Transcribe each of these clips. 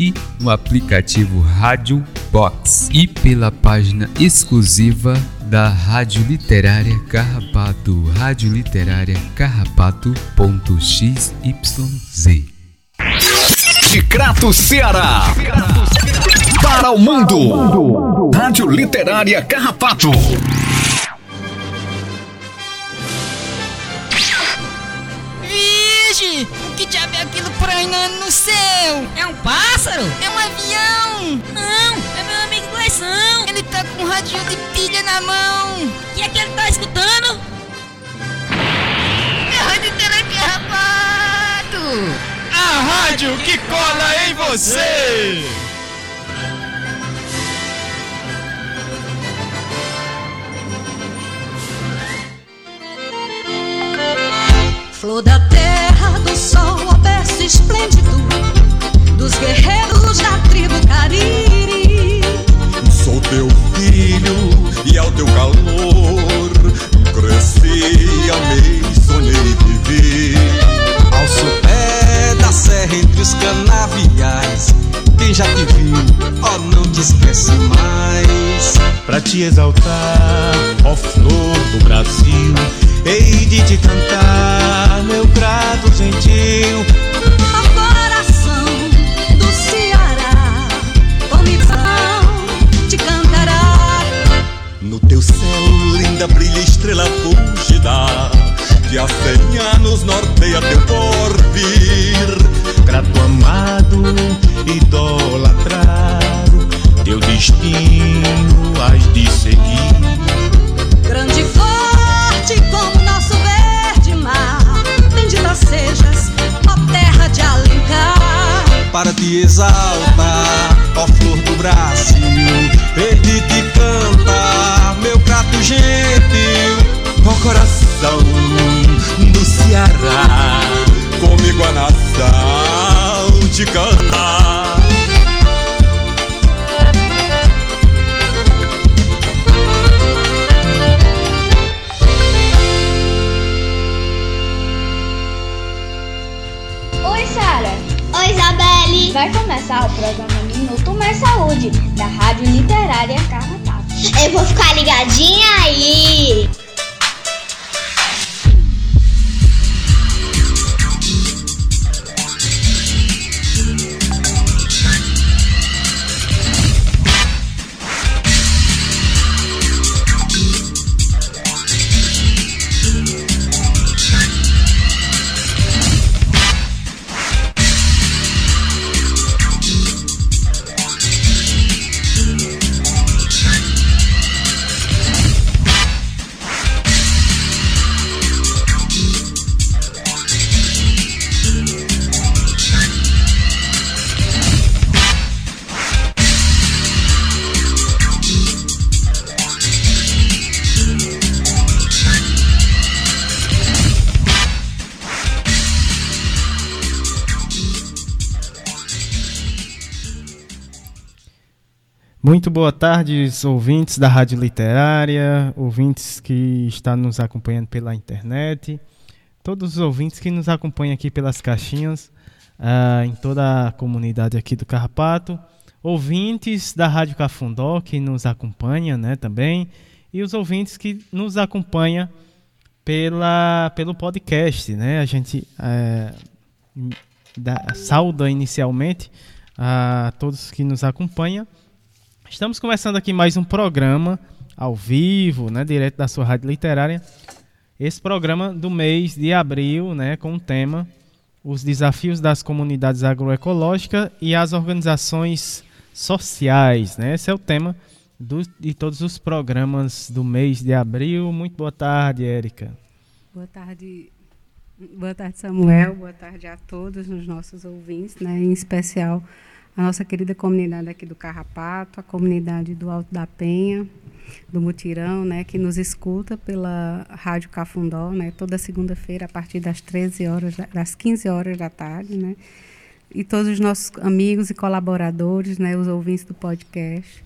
e no aplicativo Rádio Box e pela página exclusiva da Rádio Literária Carrapato, Rádio Literária Carrapato.xyz. De Crato, Ceará. Para o mundo. Rádio Literária Carrapato. É prainando no céu? É um pássaro? É um avião! Não, é meu amigo Gleison. Ele tá com um radinho de pilha na mão. O que é que ele tá escutando? É a Rádio Literária Carrapato! A rádio que cola em você! Flor da terra, do sol, o berço esplêndido Dos guerreiros da tribo Cariri. Sou teu filho e ao teu calor Cresci, amei, sonhei, vivi. Ao sopé da serra entre os canaviais Quem já te viu, ó, oh, não te esquece mais. Pra te exaltar, ó flor do Brasil Hei de te cantar, meu grato gentil. Ao coração do Ceará Comição te cantará. No teu céu linda brilha estrela fugida Que há cem anos norteia teu porvir. Grato amado, idolatrado Teu destino has de seguir. Grande forte como nosso verde mar. Bendita sejas, ó terra de Alencar. Para te exaltar, ó flor do Brasil de te cantar, meu prato gentil. Ó coração do Ceará Comigo a nação te cantar Vai começar o programa Minuto Mais Saúde, da Rádio Literária Carrapato. Eu vou ficar ligadinha aí. Muito boa tarde, ouvintes da Rádio Literária, ouvintes que estão nos acompanhando pela internet, todos os ouvintes que nos acompanham aqui pelas caixinhas, uh, em toda a comunidade aqui do Carrapato, ouvintes da Rádio Cafundó que nos acompanham né, também, e os ouvintes que nos acompanham pela, pelo podcast. Né? A gente da, sauda inicialmente a todos que nos acompanham. Estamos começando aqui mais um programa ao vivo, né, direto da sua rádio literária. Esse programa do mês de abril, né, com o tema Os desafios das comunidades agroecológicas e as organizações sociais, né? Esse é o tema do, de todos os programas do mês de abril. Muito boa tarde, Érica. Boa tarde, boa tarde, Samuel. Boa tarde a todos os nossos ouvintes, né? Em especial a nossa querida comunidade aqui do Carrapato, a comunidade do Alto da Penha, do Mutirão, né, que nos escuta pela Rádio Cafundó, né, toda segunda-feira a partir das 13 horas, das 15 horas da tarde, né? E todos os nossos amigos e colaboradores, né, os ouvintes do podcast.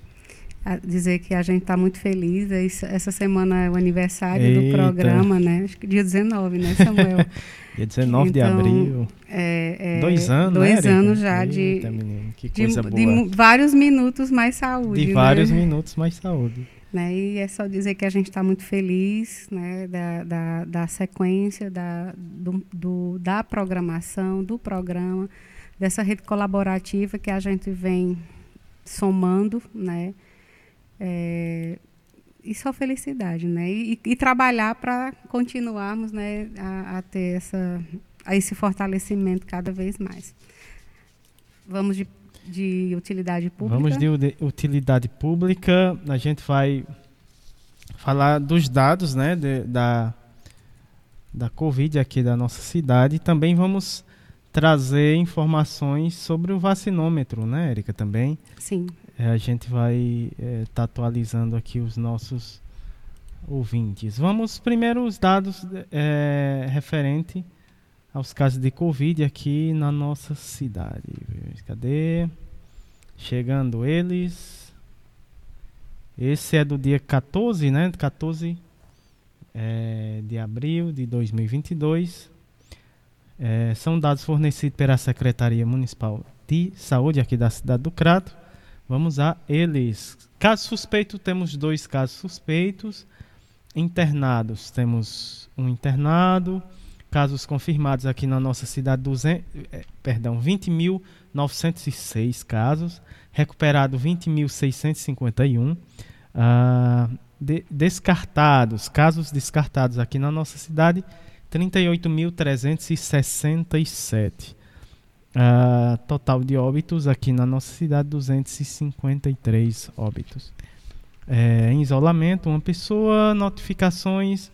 Dizer que a gente está muito feliz. Essa- Essa semana é o aniversário Eita. do programa, né? Acho que dia 19, né, Samuel? Dia 19 de Então, abril. É, é, Dois anos, Dois né, anos já de, Eita, menino, que de, coisa de boa. mu- vários minutos mais saúde. De vários né? minutos mais saúde. né? E é só dizer que a gente está muito feliz né? da, da, da sequência, da, do, do- da programação, do programa, dessa rede colaborativa que a gente vem somando, né? É, e só felicidade, né? E, e trabalhar para continuarmos né, a, a ter essa, a esse fortalecimento cada vez mais. Vamos de, de utilidade pública. Vamos de utilidade pública. A gente vai falar dos dados né, de- da, da Covid aqui da nossa cidade. Também vamos trazer informações sobre o vacinômetro, né, Erika? Também. Sim. É, a gente vai estar atualizando aqui os nossos ouvintes. Vamos primeiro os dados é, referente aos casos de Covid aqui na nossa cidade. Cadê? Chegando eles. Esse é do dia 14, né? 14 é, de abril de 2022. É, são dados fornecidos pela Secretaria Municipal de Saúde aqui da cidade do Crato. Vamos a eles. Caso suspeito, temos dois casos suspeitos. Internados, temos um internado. Casos confirmados aqui na nossa cidade, 200, eh, perdão, 20.906 casos. Recuperado 20.651. Ah, de- descartados, casos descartados aqui na nossa cidade, 38.367. Ah, total de óbitos aqui na nossa cidade, 253 óbitos. É, em isolamento, uma pessoa, notificações,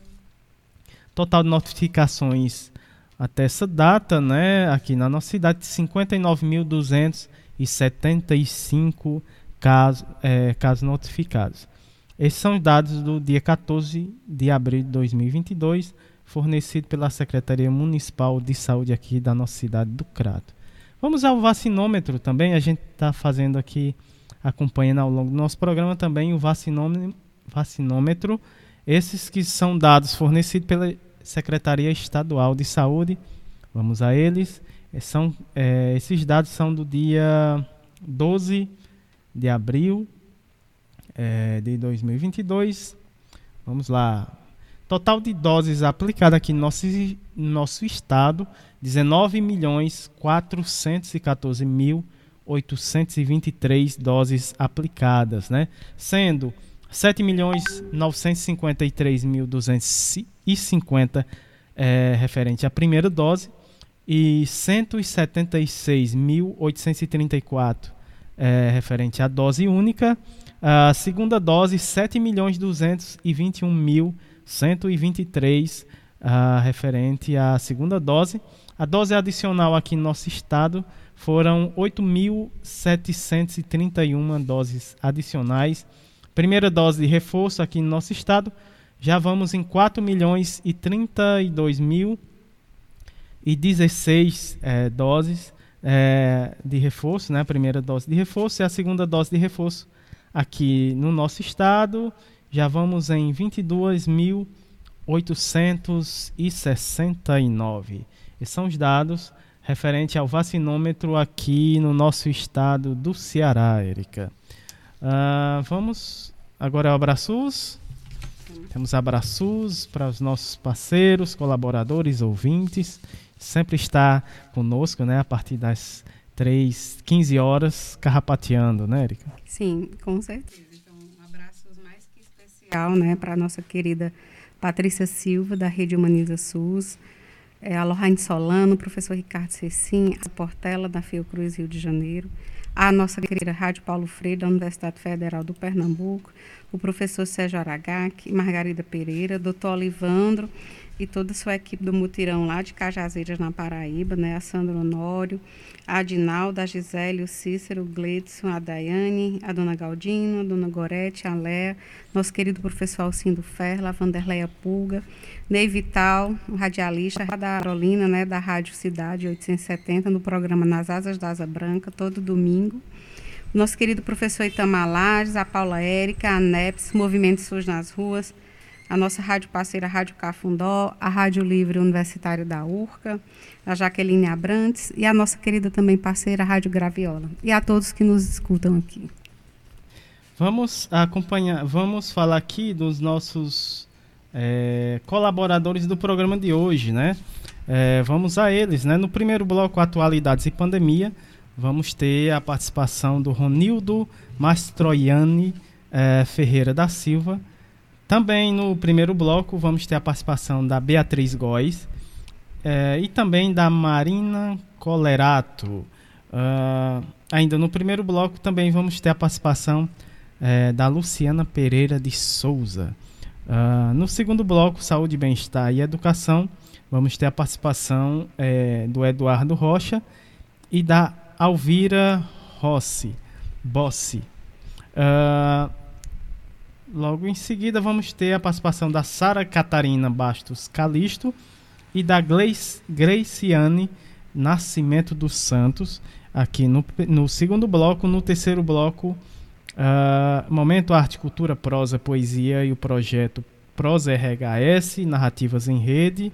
total de notificações até essa data, né, aqui na nossa cidade, 59.275 casos, é, casos notificados. Esses são os dados do dia 14 de abril de 2022, fornecido pela Secretaria Municipal de Saúde aqui da nossa cidade do Crato. Vamos ao vacinômetro também, a gente está fazendo aqui, acompanhando ao longo do nosso programa também o vacinômetro, vacinômetro, esses que são dados fornecidos pela Secretaria Estadual de Saúde. Vamos a eles. Eh, São, eh, esses dados são do dia 12 de abril eh, de 2022. Vamos lá. Total de doses aplicadas aqui no nosso, no nosso estado, 19 milhões 414 mil 823 doses aplicadas, né? Sendo 7 milhões 953 mil 250 é, referente à primeira dose e 176.834 é, referente à dose única. A segunda dose, 7 milhões 221 mil 123 ah, referente à segunda dose. A dose adicional aqui no nosso estado foram 8.731 doses adicionais. Primeira dose de reforço aqui no nosso estado, já vamos em 4 milhões e 32 mil e 16 eh, doses eh, de reforço, né? A primeira dose de reforço e a segunda dose de reforço aqui no nosso estado, já vamos em 22.869. Esses são os dados referente ao vacinômetro aqui no nosso estado do Ceará, Erika. Ah, vamos agora ao abraços. Temos abraços para os nossos parceiros, colaboradores, ouvintes. Sempre está conosco, né? A partir das 3, 15 horas, carrapateando, né, Erika? Sim, com certeza. Então, um abraço mais que especial, né, para a nossa querida Patrícia Silva, da Rede Humaniza SUS, é, Solano, o professor Ricardo Cecim, a Portela, da Fiocruz, Rio de Janeiro, a nossa querida Rádio Paulo Freire, da Universidade Federal do Pernambuco, o professor Sérgio Aragac, Margarida Pereira, doutor Olivandro e toda a sua equipe do Mutirão lá de Cajazeiras, na Paraíba, né? A Sandra Honório, a Adinalda, a Gisele, o Cícero, o Gledson, a Daiane, a Dona Galdino, a Dona Gorete, a Léa, nosso querido professor Alcindo Ferla, a Vanderleia Pulga, Ney Vital, o radialista da Carolina, né? Da Rádio Cidade 870, no programa Nas Asas da Asa Branca, todo domingo nosso querido professor Itamar Lages, a Paula Érica, a NEPS, Movimento SUS nas Ruas, a nossa rádio parceira Rádio Cafundó, a Rádio Livre Universitário da URCA, a Jaqueline Abrantes e a nossa querida também parceira Rádio Graviola. E a todos que nos escutam aqui. Vamos acompanhar, vamos falar aqui dos nossos é, colaboradores do programa de hoje, né? É, vamos a eles, né? No primeiro bloco, Atualidades e Pandemia, vamos ter a participação do Ronildo Mastroianni é, Ferreira da Silva. Também no primeiro bloco, vamos ter a participação da Beatriz Góes é, e também da Marina Colerato. Uh, ainda no primeiro bloco, também vamos ter a participação é, da Luciana Pereira de Souza. Uh, no segundo bloco, Saúde, Bem-Estar e Educação, vamos ter a participação é, do Eduardo Rocha e da Alvira Rossi, Bossi. Uh, logo em seguida, vamos ter a participação da Sara Catarina Bastos Calisto e da Graciane Nascimento dos Santos, aqui no, no segundo bloco. No terceiro bloco, Uh, momento Arte, Cultura, Prosa, Poesia e o projeto Prosa RHS, Narrativas em Rede.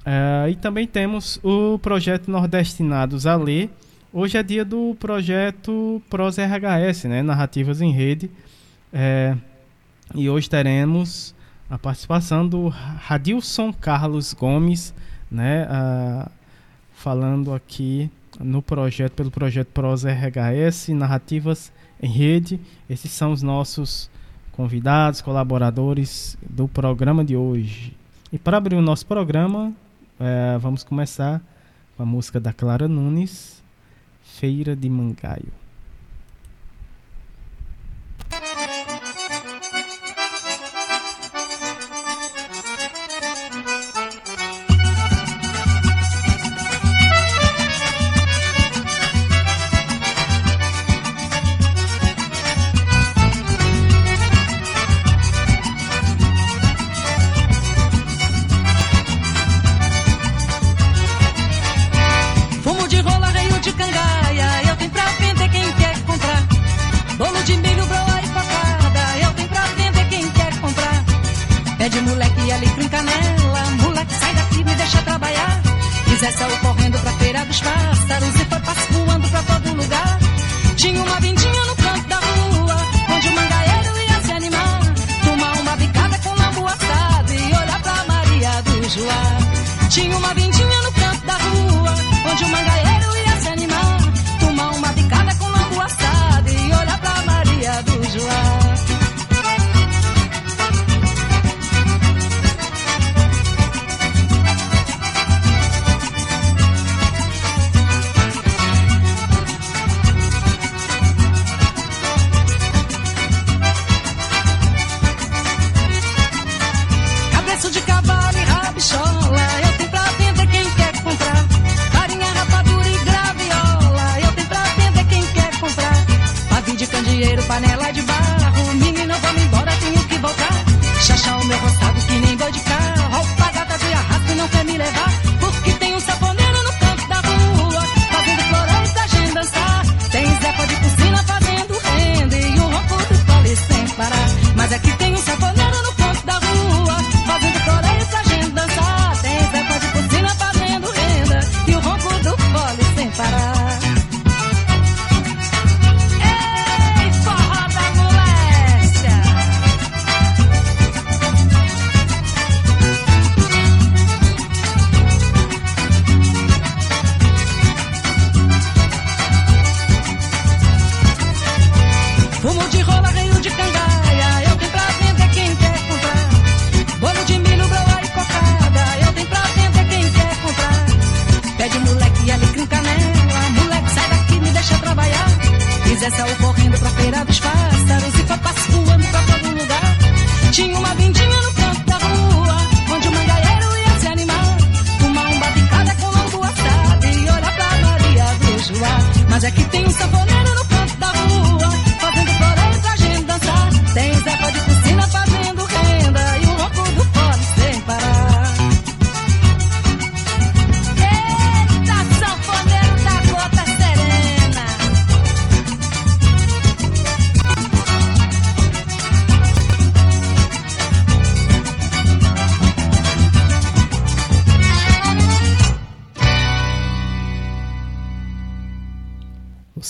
Uh, e também temos o projeto Nordestinados a Ler. Hoje é dia do projeto Prosa RHS, né? Narrativas em Rede. É, e hoje teremos a participação do Radilson Carlos Gomes, né? Uh, falando aqui no projeto, pelo projeto Prosa RHS, Narrativas em rede. Esses são os nossos convidados, colaboradores do programa de hoje. E para abrir o nosso programa, é, vamos começar com a música da Clara Nunes, Feira de Mangaio.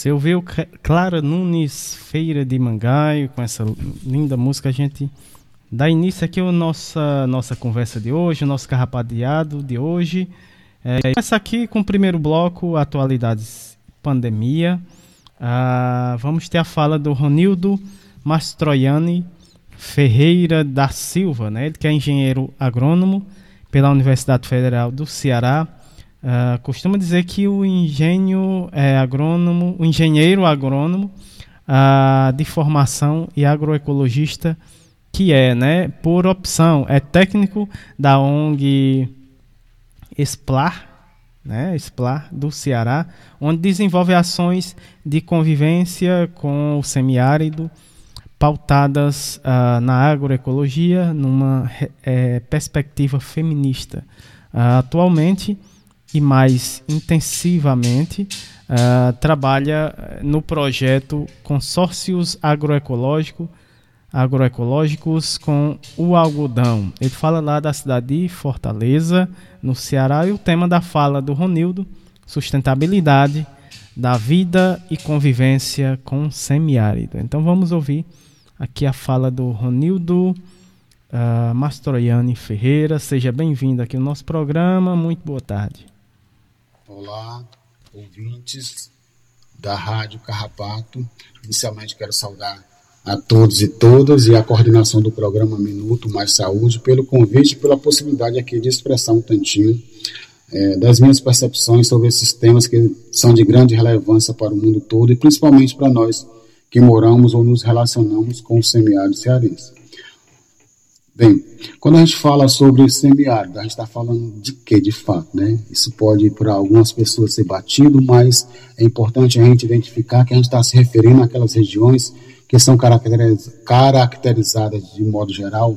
Você ouviu Clara Nunes Feira de Mangaio com essa linda música. A gente dá início aqui a nossa, nossa conversa de hoje, o nosso carrapadeado de hoje. É, começa aqui com o primeiro bloco, atualidades pandemia. Ah, vamos ter a fala do Ronildo Mastroianni Ferreira da Silva, né? ele que é engenheiro agrônomo pela Universidade Federal do Ceará. Uh, costuma dizer que o engenho é agrônomo, o engenheiro agrônomo uh, de formação e agroecologista que é, né, por opção, é técnico da ONG Esplar, né, Esplar do Ceará, onde desenvolve ações de convivência com o semiárido, pautadas uh, na agroecologia, numa é, perspectiva feminista. Atualmente e mais intensivamente uh, trabalha no projeto Consórcios Agroecológico, Agroecológicos com o Algodão. Ele fala lá da cidade de Fortaleza, no Ceará, e o tema da fala do Ronildo, sustentabilidade da vida e convivência com semiárido. Então vamos ouvir Aqui a fala do Ronildo uh, Mastroianni Ferreira. Seja bem-vindo aqui no nosso programa. Muito boa tarde. Olá, ouvintes da Rádio Carrapato. Inicialmente quero saudar a todos e todas e a coordenação do programa Minuto Mais Saúde pelo convite e pela possibilidade aqui de expressar um tantinho é, das minhas percepções sobre esses temas que são de grande relevância para o mundo todo e principalmente para nós que moramos ou nos relacionamos com o semiárido cearense. Bem, quando a gente fala sobre semiárido, a gente está falando de quê, de fato, né? Isso pode, para algumas pessoas, ser batido, mas é importante a gente identificar que a gente está se referindo àquelas regiões que são caracterizadas, de modo geral,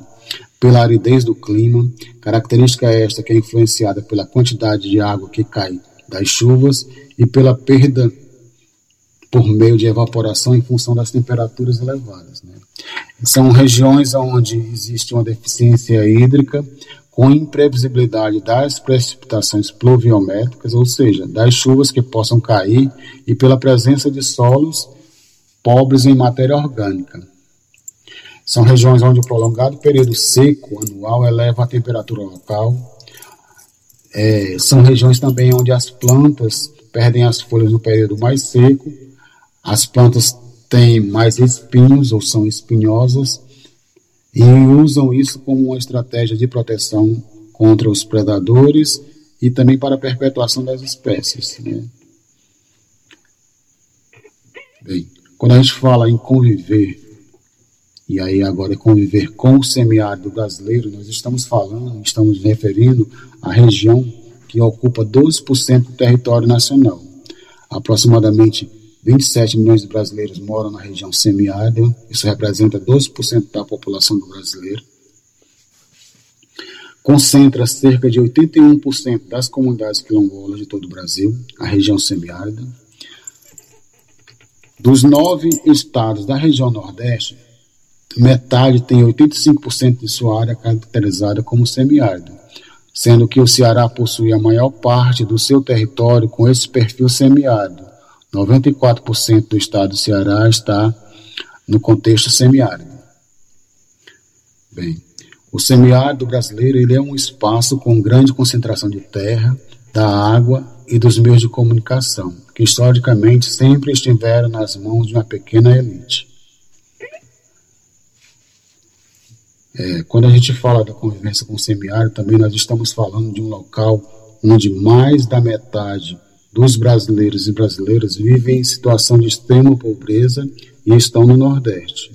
pela aridez do clima, característica esta que é influenciada pela quantidade de água que cai das chuvas e pela perda por meio de evaporação em função das temperaturas elevadas. Né? São regiões onde existe uma deficiência hídrica com imprevisibilidade das precipitações pluviométricas, ou seja, das chuvas que possam cair e pela presença de solos pobres em matéria orgânica. São regiões onde o prolongado período seco anual eleva a temperatura local. É, são regiões também onde as plantas perdem as folhas no período mais seco as plantas têm mais espinhos ou são espinhosas e usam isso como uma estratégia de proteção contra os predadores e também para a perpetuação das espécies. Né? Bem, quando a gente fala em conviver, e aí agora é conviver com o semiárido brasileiro, nós estamos falando, estamos referindo à região que ocupa 12% do território nacional. Aproximadamente 27 milhões de brasileiros moram na região semiárida, isso representa 12% da população do brasileiro. Concentra cerca de 81% das comunidades quilombolas de todo o Brasil, a região semiárida. Dos nove estados da região Nordeste, metade tem 85% de sua área caracterizada como semiárida, sendo que o Ceará possui a maior parte do seu território com esse perfil semiárido 94% do estado do Ceará está no contexto semiárido. Bem, o semiárido brasileiro ele é um espaço com grande concentração de terra, da água e dos meios de comunicação, que historicamente sempre estiveram nas mãos de uma pequena elite. É, quando a gente fala da convivência com o semiárido, também nós estamos falando de um local onde mais da metade dos brasileiros e brasileiras vivem em situação de extrema pobreza e estão no Nordeste.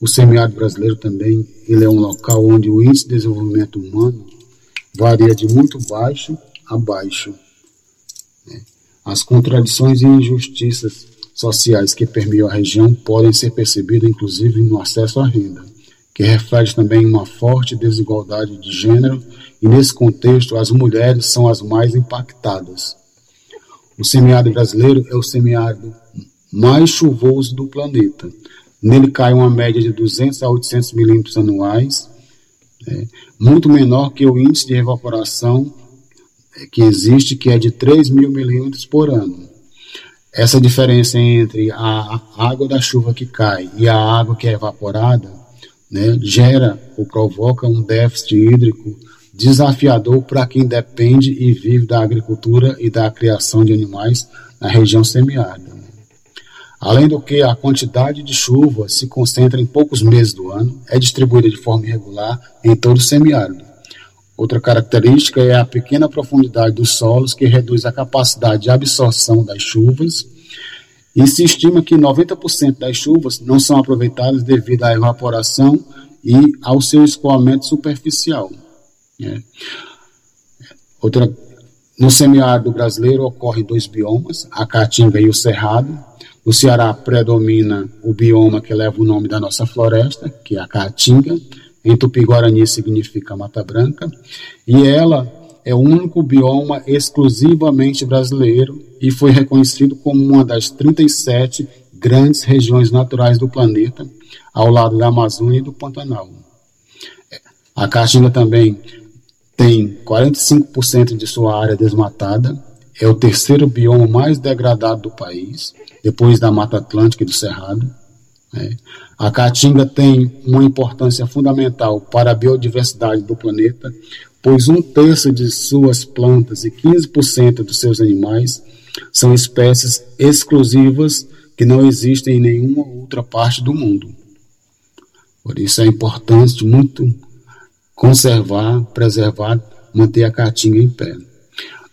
O semiárido brasileiro também ele é um local onde o índice de desenvolvimento humano varia de muito baixo a baixo. Né? As contradições e injustiças sociais que permeiam a região podem ser percebidas inclusive no acesso à renda, que reflete também uma forte desigualdade de gênero e nesse contexto as mulheres são as mais impactadas. O semiárido brasileiro é o semiárido mais chuvoso do planeta. Nele cai uma média de 200 a 800 milímetros anuais, é, muito menor que o índice de evaporação é, que existe, que é de 3 mil milímetros por ano. essa diferença entre a água da chuva que cai e a água que é evaporada né, gera ou provoca um déficit hídrico desafiador para quem depende e vive da agricultura e da criação de animais na região semiárida. Além do que, a quantidade de chuva se concentra em poucos meses do ano, é distribuída de forma irregular em todo o semiárido. Outra característica é a pequena profundidade dos solos, que reduz a capacidade de absorção das chuvas, e se estima que 90% das chuvas não são aproveitadas devido à evaporação e ao seu escoamento superficial. Né? Outra, no semiárido brasileiro ocorrem dois biomas, a caatinga e o cerrado. No Ceará predomina o bioma que leva o nome da nossa floresta, que é a caatinga, em Tupi-Guarani significa Mata Branca, e ela é o único bioma exclusivamente brasileiro e foi reconhecido como uma das 37 grandes regiões naturais do planeta, ao lado da Amazônia e do Pantanal. A Caatinga também tem 45% de sua área desmatada, é o terceiro bioma mais degradado do país, depois da Mata Atlântica e do Cerrado. Né? A Caatinga tem uma importância fundamental para a biodiversidade do planeta, pois um terço de suas plantas e 15% dos seus animais são espécies exclusivas que não existem em nenhuma outra parte do mundo. Por isso é importante muito conservar, preservar, manter a caatinga em pé.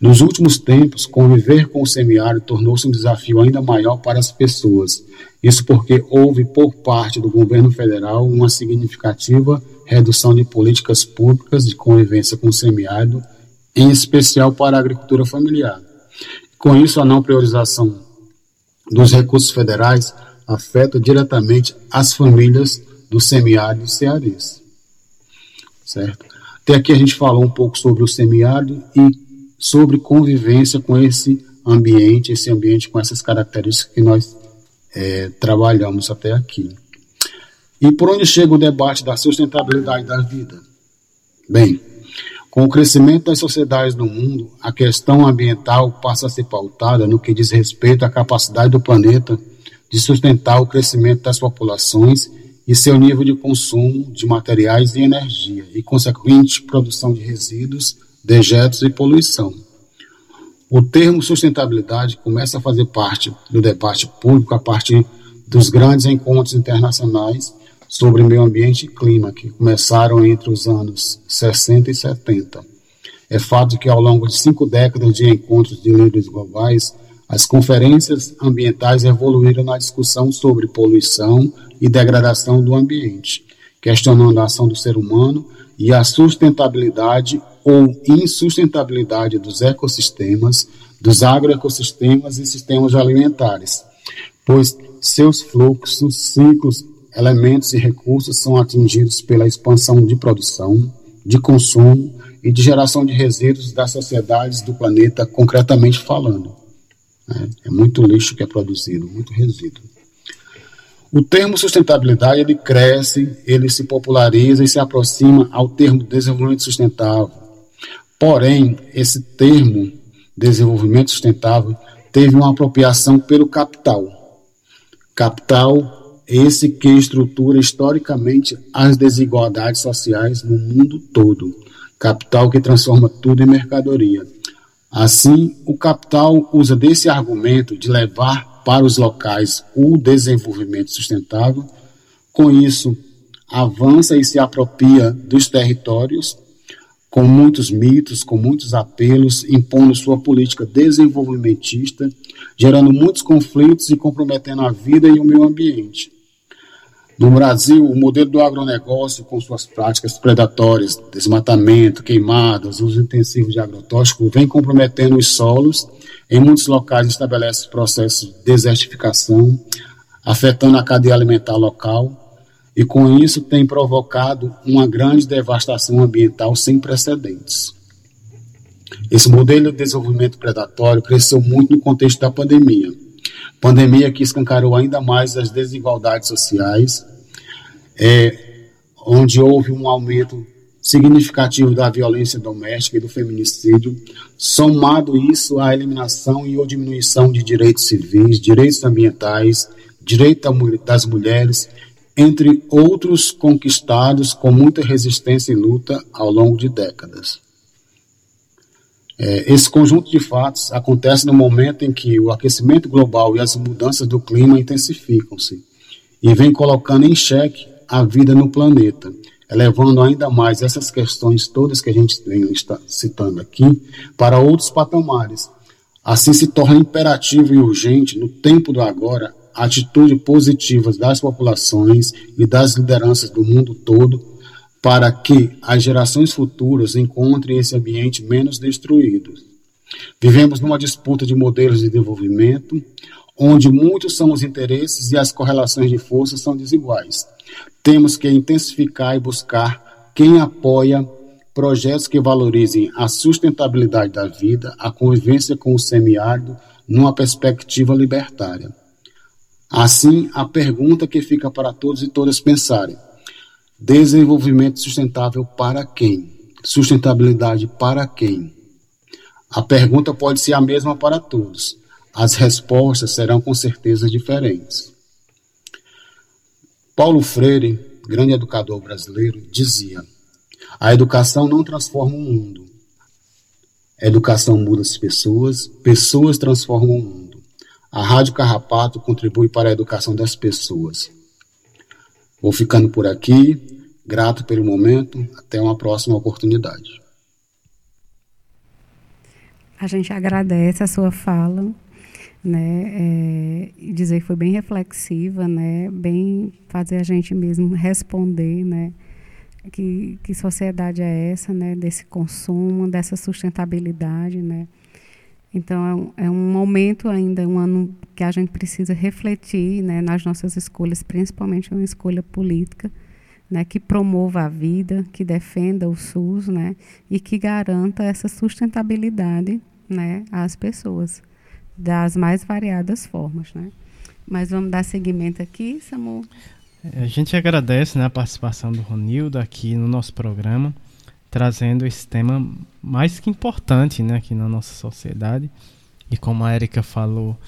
Nos últimos tempos, conviver com o semiárido tornou-se um desafio ainda maior para as pessoas. Isso porque houve, por parte do governo federal, uma significativa redução de políticas públicas de convivência com o semiárido, em especial para a agricultura familiar. Com isso, a não priorização dos recursos federais afeta diretamente as famílias do semiárido cearense. Certo? Até aqui a gente falou um pouco sobre o semiárido e sobre convivência com esse ambiente, esse ambiente com essas características que nós é, trabalhamos até aqui. E por onde chega o debate da sustentabilidade da vida? Bem, com o crescimento das sociedades no mundo, a questão ambiental passa a ser pautada no que diz respeito à capacidade do planeta de sustentar o crescimento das populações e seu nível de consumo de materiais e energia, e consequente produção de resíduos dejetos e poluição. O termo sustentabilidade começa a fazer parte do debate público a partir dos grandes encontros internacionais sobre meio ambiente e clima, que começaram entre os anos 60 e 70. É fato que, ao longo de cinco décadas de encontros de líderes globais, as conferências ambientais evoluíram na discussão sobre poluição e degradação do ambiente, questionando a ação do ser humano e a sustentabilidade ou insustentabilidade dos ecossistemas, dos agroecossistemas e sistemas alimentares, pois seus fluxos, ciclos, elementos e recursos são atingidos pela expansão de produção, de consumo e de geração de resíduos das sociedades do planeta, concretamente falando. É, é muito lixo que é produzido, muito resíduo. O termo sustentabilidade ele cresce, ele se populariza e se aproxima ao termo desenvolvimento sustentável, Porém, esse termo, desenvolvimento sustentável, teve uma apropriação pelo capital. Capital, esse que estrutura historicamente as desigualdades sociais no mundo todo. Capital que transforma tudo em mercadoria. Assim, o capital usa desse argumento de levar para os locais o desenvolvimento sustentável. Com isso, avança e se apropria dos territórios com muitos mitos, com muitos apelos, impondo sua política desenvolvimentista, gerando muitos conflitos e comprometendo a vida e o meio ambiente. No Brasil, o modelo do agronegócio, com suas práticas predatórias, desmatamento, queimadas, uso intensivo de agrotóxico, vem comprometendo os solos. Em muitos locais estabelece processos de desertificação, afetando a cadeia alimentar local, e com isso tem provocado uma grande devastação ambiental sem precedentes. Esse modelo de desenvolvimento predatório cresceu muito no contexto da pandemia. Pandemia que escancarou ainda mais as desigualdades sociais, é, onde houve um aumento significativo da violência doméstica e do feminicídio, somado isso à eliminação e ou diminuição de direitos civis, direitos ambientais, direito das mulheres, entre outros conquistados com muita resistência e luta ao longo de décadas. É, esse conjunto de fatos acontece no momento em que o aquecimento global e as mudanças do clima intensificam-se e vem colocando em xeque a vida no planeta, elevando ainda mais essas questões todas que a gente vem citando aqui para outros patamares. Assim se torna imperativo e urgente, no tempo do agora, a atitude positiva das populações e das lideranças do mundo todo para que as gerações futuras encontrem esse ambiente menos destruído. Vivemos numa disputa de modelos de desenvolvimento, onde muitos são os interesses e as correlações de forças são desiguais. Temos que intensificar e buscar quem apoia projetos que valorizem a sustentabilidade da vida, a convivência com o semiárido, numa perspectiva libertária. Assim, a pergunta que fica para todos e todas pensarem: desenvolvimento sustentável para quem? Sustentabilidade para quem? A pergunta pode ser a mesma para todos. As respostas serão com certeza diferentes. Paulo Freire, grande educador brasileiro, dizia: a educação não transforma o mundo. A educação muda as pessoas, pessoas transformam o mundo. A Rádio Carrapato contribui para a educação das pessoas. Vou ficando por aqui, grato pelo momento, até uma próxima oportunidade. A gente agradece a sua fala, né, é, dizer que foi bem reflexiva, né, bem fazer a gente mesmo responder, né, que, que sociedade é essa, né, desse consumo, dessa sustentabilidade, né, então, é um, é um momento ainda, um ano que a gente precisa refletir né, nas nossas escolhas, principalmente uma escolha política, né, que promova a vida, que defenda o SUS né, e que garanta essa sustentabilidade né, às pessoas, das mais variadas formas. Né. Mas vamos dar seguimento aqui, Samu. A gente agradece né, a participação do Ronildo aqui no nosso programa trazendo esse tema mais que importante né, aqui na nossa sociedade. E como a Erika falou,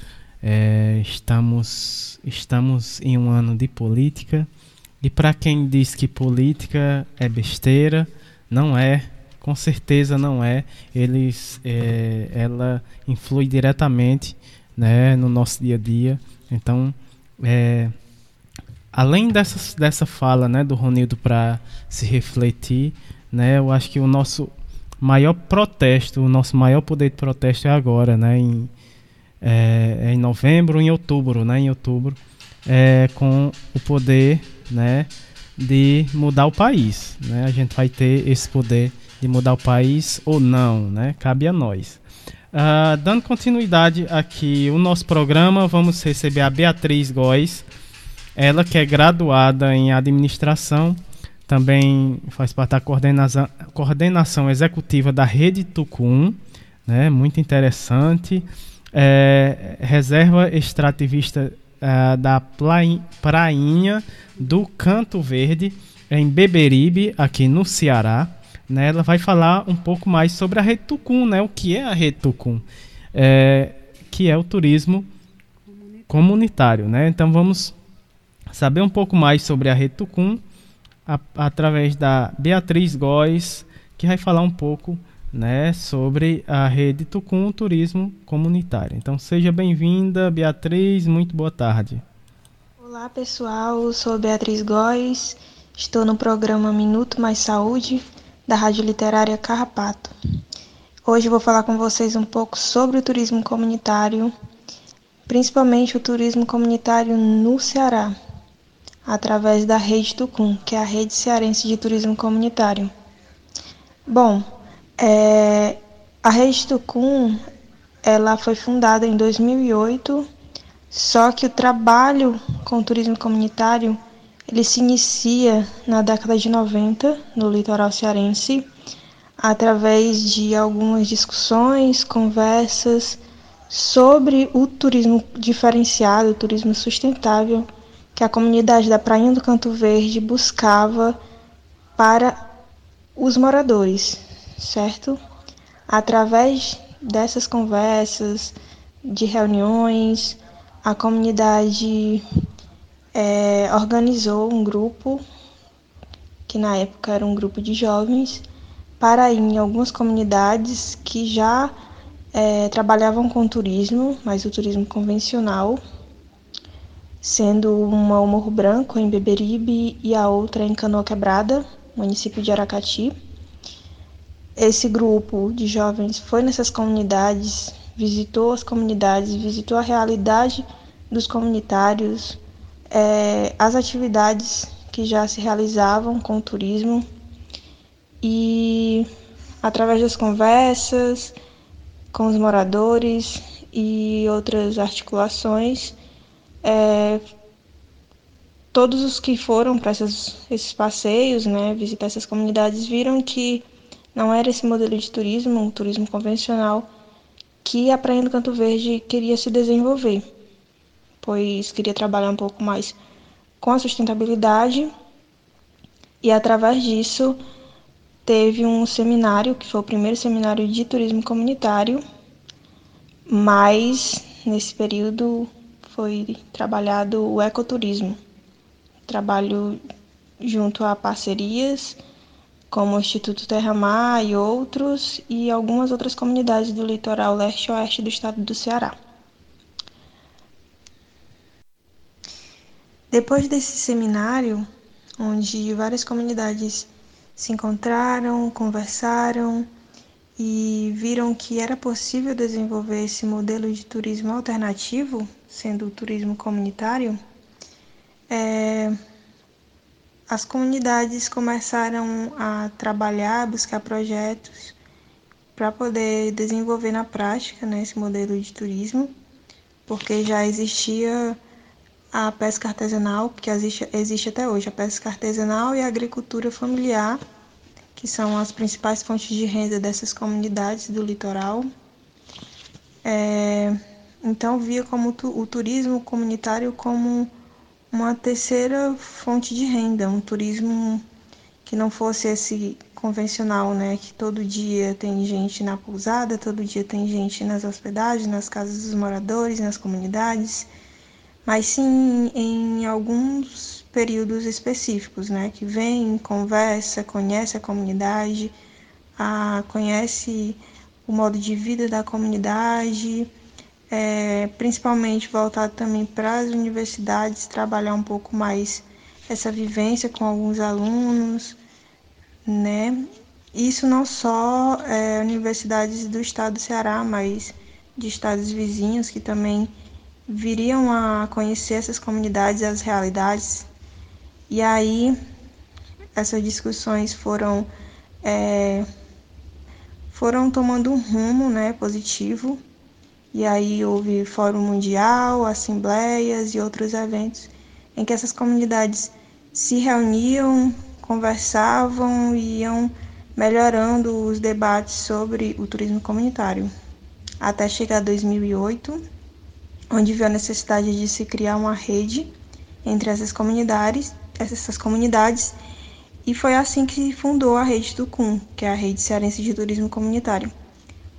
é, estamos, estamos em um ano de política. E para quem diz que política é besteira, não é, com certeza não é. Eles, é, ela influi diretamente né, no nosso dia a dia. Então, é, além dessa, dessa fala né, do Ronildo para se refletir, né? Eu acho que o nosso maior protesto, o nosso maior poder de protesto é agora, né? Em, é, é em novembro, em outubro, né? Em outubro, é, com o poder, né? De mudar o país, né? A gente vai ter esse poder de mudar o país ou não, né? Cabe a nós. Uh, dando continuidade aqui o nosso programa, vamos receber a Beatriz Góes, ela que é graduada em administração também faz parte da coordenação, coordenação executiva da Rede Tucum, né, muito interessante. É, reserva extrativista é, da Prainha do Canto Verde, em Beberibe, aqui no Ceará. Né, ela vai falar um pouco mais sobre a Rede Tucum, né, o que é a Rede Tucum, é, que é o turismo comunitário. Né? Então vamos saber um pouco mais sobre a Rede Tucum a, através da Beatriz Góes, que vai falar um pouco né, sobre a rede Tucum Turismo Comunitário. Então seja bem-vinda, Beatriz, muito boa tarde. Olá pessoal, sou Beatriz Góes, estou no programa Minuto Mais Saúde da Rádio Literária Carrapato. Hoje vou falar com vocês um pouco sobre o turismo comunitário, principalmente o turismo comunitário no Ceará através da Rede Tucum, que é a Rede Cearense de Turismo Comunitário. Bom, é, a Rede Tucum ela foi fundada em 2008, só que o trabalho com o turismo comunitário ele se inicia na década de 90 no litoral cearense, através de algumas discussões, conversas sobre o turismo diferenciado, o turismo sustentável que a comunidade da Prainha do Canto Verde buscava para os moradores, certo? Através dessas conversas, de reuniões, a comunidade é, organizou um grupo, que na época era um grupo de jovens, para ir em algumas comunidades que já é, trabalhavam com turismo, mas o turismo convencional, sendo uma o Morro Branco, em Beberibe, e a outra em Canoa Quebrada, município de Aracati. Esse grupo de jovens foi nessas comunidades, visitou as comunidades, visitou a realidade dos comunitários, é, as atividades que já se realizavam com o turismo e através das conversas com os moradores e outras articulações, é, todos os que foram para esses passeios, né, visitar essas comunidades, viram que não era esse modelo de turismo, um turismo convencional, que a Praia do Canto Verde queria se desenvolver, pois queria trabalhar um pouco mais com a sustentabilidade. E através disso teve um seminário, que foi o primeiro seminário de turismo comunitário, mas nesse período foi trabalhado o ecoturismo, trabalho junto a parcerias como o Instituto Terra Mar e outros, e algumas outras comunidades do litoral leste e oeste do estado do Ceará. Depois desse seminário, onde várias comunidades se encontraram, conversaram e viram que era possível desenvolver esse modelo de turismo alternativo, sendo o turismo comunitário, é, as comunidades começaram a trabalhar, buscar projetos para poder desenvolver na prática né, esse modelo de turismo, porque já existia a pesca artesanal, que existe, existe até hoje, a pesca artesanal e a agricultura familiar, que são as principais fontes de renda dessas comunidades do litoral. É, então, via como tu, o turismo comunitário como uma terceira fonte de renda, um turismo que não fosse esse convencional, né? Que todo dia tem gente na pousada, todo dia tem gente nas hospedagens, nas casas dos moradores, nas comunidades mas sim em alguns períodos específicos, né? Que vem, conversa, conhece a comunidade, a, conhece o modo de vida da comunidade, é, principalmente voltado também para as universidades, trabalhar um pouco mais essa vivência com alguns alunos, né? Isso não só é, universidades do estado do Ceará, mas de estados vizinhos que também viriam a conhecer essas comunidades, as realidades. E aí essas discussões foram é, foram tomando um rumo né, positivo. E aí houve Fórum Mundial, assembleias e outros eventos em que essas comunidades se reuniam, conversavam e iam melhorando os debates sobre o turismo comunitário. Até chegar 2008, onde viu a necessidade de se criar uma rede entre essas comunidades, essas comunidades, e foi assim que fundou a rede do CUM, que é a Rede Cearense de Turismo Comunitário,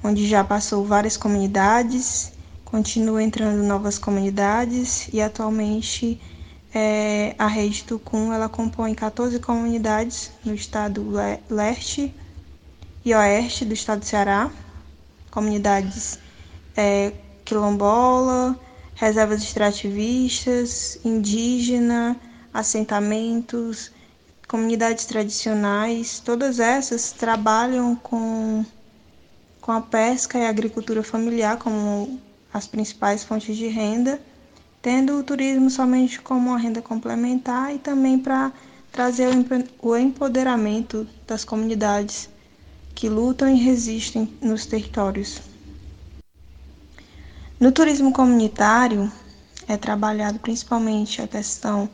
onde já passou várias comunidades, continua entrando novas comunidades e atualmente é, a rede do CUM ela compõe 14 comunidades no estado leste e oeste do estado do Ceará, comunidades é, quilombola, reservas extrativistas, indígena, assentamentos, comunidades tradicionais, todas essas trabalham com, com a pesca e a agricultura familiar como as principais fontes de renda, tendo o turismo somente como uma renda complementar e também para trazer o empoderamento das comunidades que lutam e resistem nos territórios. No turismo comunitário é trabalhado principalmente a questão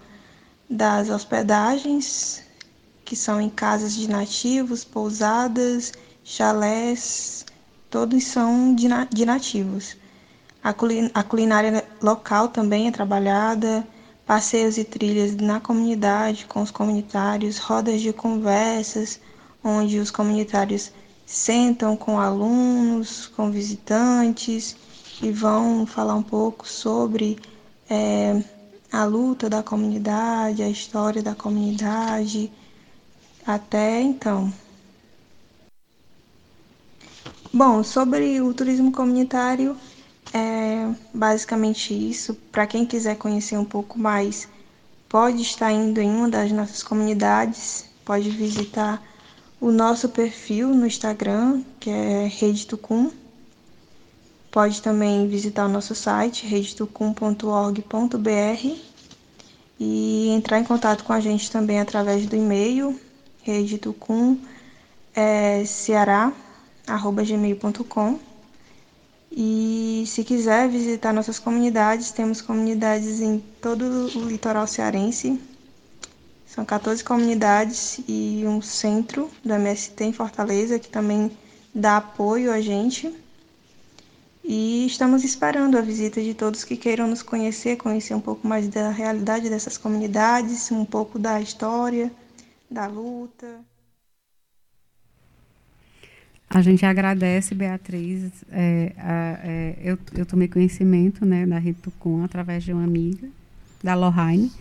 das hospedagens, que são em casas de nativos, pousadas, chalés, todos são de nativos. A culinária local também é trabalhada, passeios e trilhas na comunidade com os comunitários, rodas de conversas, onde os comunitários sentam com alunos, com visitantes e vão falar um pouco sobre é, a luta da comunidade, a história da comunidade, até então. Bom, sobre o turismo comunitário, é basicamente isso. Para quem quiser conhecer um pouco mais, pode estar indo em uma das nossas comunidades, pode visitar o nosso perfil no Instagram, que é Rede Tucum. Pode também visitar o nosso site, redetucum.org.br e entrar em contato com a gente também através do e-mail redetucum é, ceará.gmail.com e se quiser visitar nossas comunidades, temos comunidades em todo o litoral cearense, são 14 comunidades e um centro do MST em Fortaleza que também dá apoio a gente. E estamos esperando a visita de todos que queiram nos conhecer, conhecer um pouco mais da realidade dessas comunidades, um pouco da história, da luta. A gente agradece, Beatriz. É, a, é, eu, eu tomei conhecimento né, da Rede Tucum através de uma amiga, da Lohane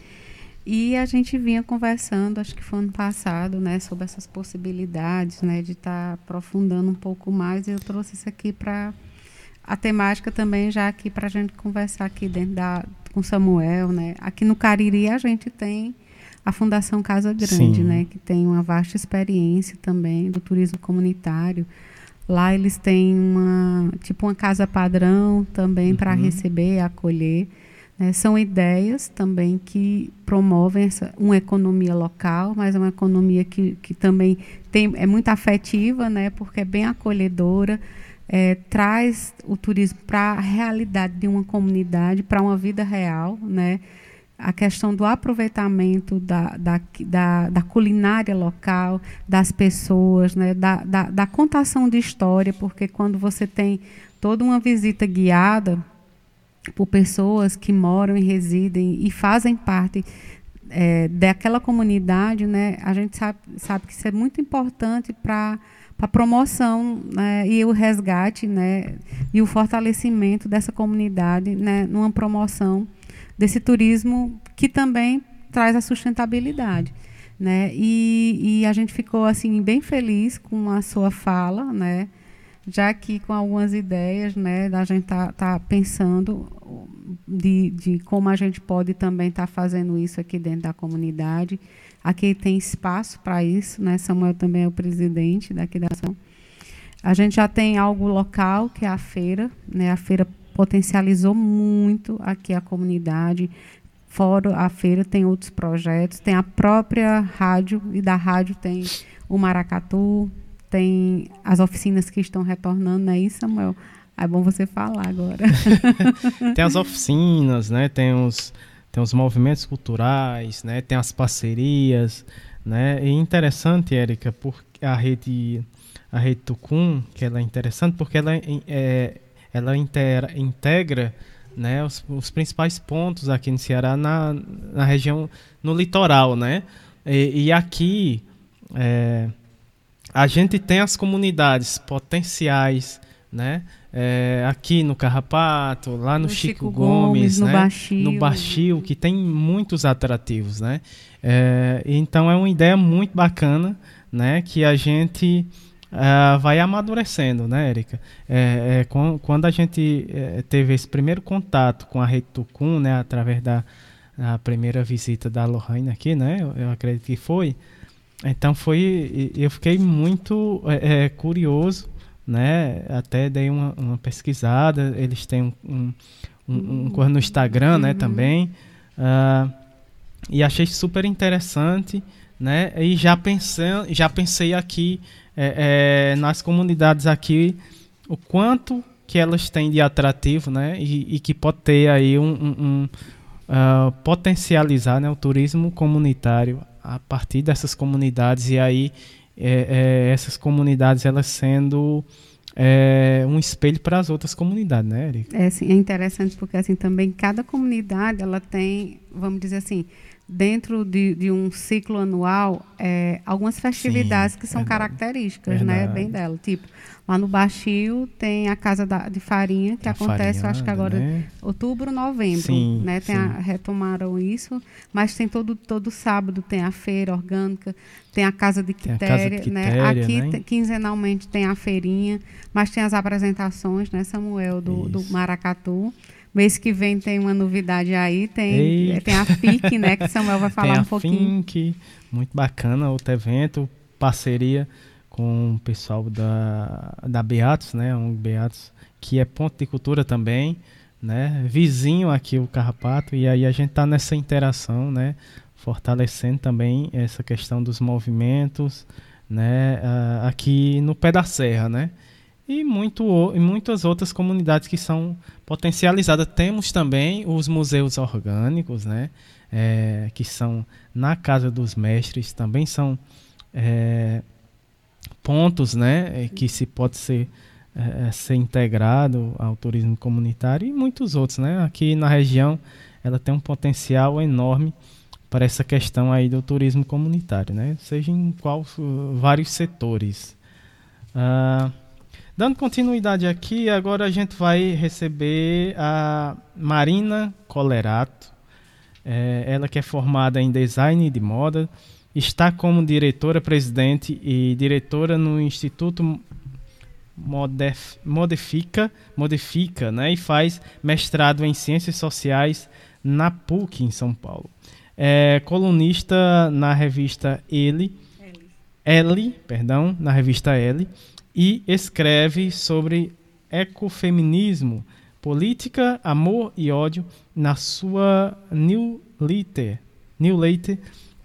e a gente vinha conversando, acho que foi ano passado, né, sobre essas possibilidades, né, de estar tá aprofundando um pouco mais. E eu trouxe isso aqui para a temática também, já aqui para a gente conversar aqui dentro da com Samuel, né. Aqui no Cariri a gente tem a Fundação Casa Grande, Sim. né, que tem uma vasta experiência também do turismo comunitário. Lá eles têm uma tipo uma casa padrão também uhum. para receber, acolher. É, são ideias também que promovem essa, uma economia local, mas é uma economia que, que também tem, é muito afetiva, né, porque é bem acolhedora, é, traz o turismo para a realidade de uma comunidade, para uma vida real. Né, a questão do aproveitamento da, da, da, da culinária local, das pessoas, né, da, da, da contação de história, porque quando você tem toda uma visita guiada, por pessoas que moram e residem e fazem parte é, daquela comunidade, né, a gente sabe, sabe que isso é muito importante para a promoção né, e o resgate né, e o fortalecimento dessa comunidade né, numa promoção desse turismo que também traz a sustentabilidade. Né? E, e a gente ficou assim bem feliz com a sua fala, né? já aqui com algumas ideias, né, da gente tá, tá pensando de, de como a gente pode também estar tá fazendo isso aqui dentro da comunidade. Aqui tem espaço para isso, né? Samuel também é o presidente daqui da ação. A gente já tem algo local, que é a feira, né? A feira potencializou muito aqui a comunidade. Fora a feira tem outros projetos, tem a própria rádio e da rádio tem o Maracatu, tem as oficinas que estão retornando, não é isso, Samuel? É bom você falar agora. tem as oficinas, né? Tem os, tem os movimentos culturais, né? Tem as parcerias, né? E interessante, Érica, porque a rede a rede Tucum, que ela é interessante porque ela é, ela integra, integra né, os, os, principais pontos aqui no Ceará na, na região no litoral, né? E, e aqui é, a gente tem as comunidades potenciais, né? É, aqui no Carrapato, lá no, no Chico, Chico, Gomes, Gomes né? no, Baixio. no Baixio, que tem muitos atrativos, né? É, então é uma ideia muito bacana, né? Que a gente uh, vai amadurecendo, né, Erika? É, é, quando a gente é, teve esse primeiro contato com a Rede Tucum, né? Através da primeira visita da Lohane aqui, né? Eu, eu acredito que foi. Então foi, eu fiquei muito é, é, curioso, né? Até dei uma, uma pesquisada. Eles têm um, um, um, um coisa no Instagram, né? Uhum. Também uh, e achei super interessante, né? E já pensei, já pensei aqui é, é, nas comunidades aqui o quanto que elas têm de atrativo, né? E, e que pode ter aí um, um uh, potencializar né, o turismo comunitário a partir dessas comunidades e aí é, é, essas comunidades elas sendo é, um espelho para as outras comunidades, né, Erika? É, sim, é interessante porque assim também cada comunidade ela tem, vamos dizer assim, dentro de, de um ciclo anual é, algumas festividades Sim, que são verdade. características né, Verdade. bem dela. Tipo, lá no Baixio tem a Casa da- de Farinha, que A acontece, eu acho que agora, né? outubro, novembro. Sim, né, tem a- retomaram isso, mas tem todo, todo sábado tem a feira orgânica, tem a Casa de Casa Quitéria, né? Aqui né? te- quinzenalmente tem a feirinha, mas tem as apresentações, né, Samuel, do, do Maracatu. Mês que vem tem uma novidade aí, tem, tem a FIC, né, que Samuel vai falar um pouquinho. FINC, muito bacana, outro evento, parceria com o pessoal da, da Beatos, né? Um Beatos, que é ponto de cultura também, né? Vizinho aqui o Carrapato, e aí a gente tá nessa interação, né? Fortalecendo também essa questão dos movimentos, né? ah, aqui no pé da serra, né? E, muito, e muitas outras comunidades que são potencializadas. Temos também os museus orgânicos, né? É, que são na Casa dos Mestres, também são é, pontos né? é, que se pode ser, é, é, ser integrado ao turismo comunitário e muitos outros. Né? Aqui na região ela tem um potencial enorme para essa questão aí do turismo comunitário, né? seja em qual, vários setores. Ah, Dando continuidade aqui, agora a gente vai receber a Marina Colerato. É, ela que é formada em design de moda, está como diretora-presidente e diretora no Instituto Modef- Modifica, Modifica né, e faz mestrado em Ciências Sociais na PUC, em São Paulo. É colunista na revista Ele, L, perdão, na revista L, e escreve sobre ecofeminismo, política, amor e ódio na sua newsletter, newsletter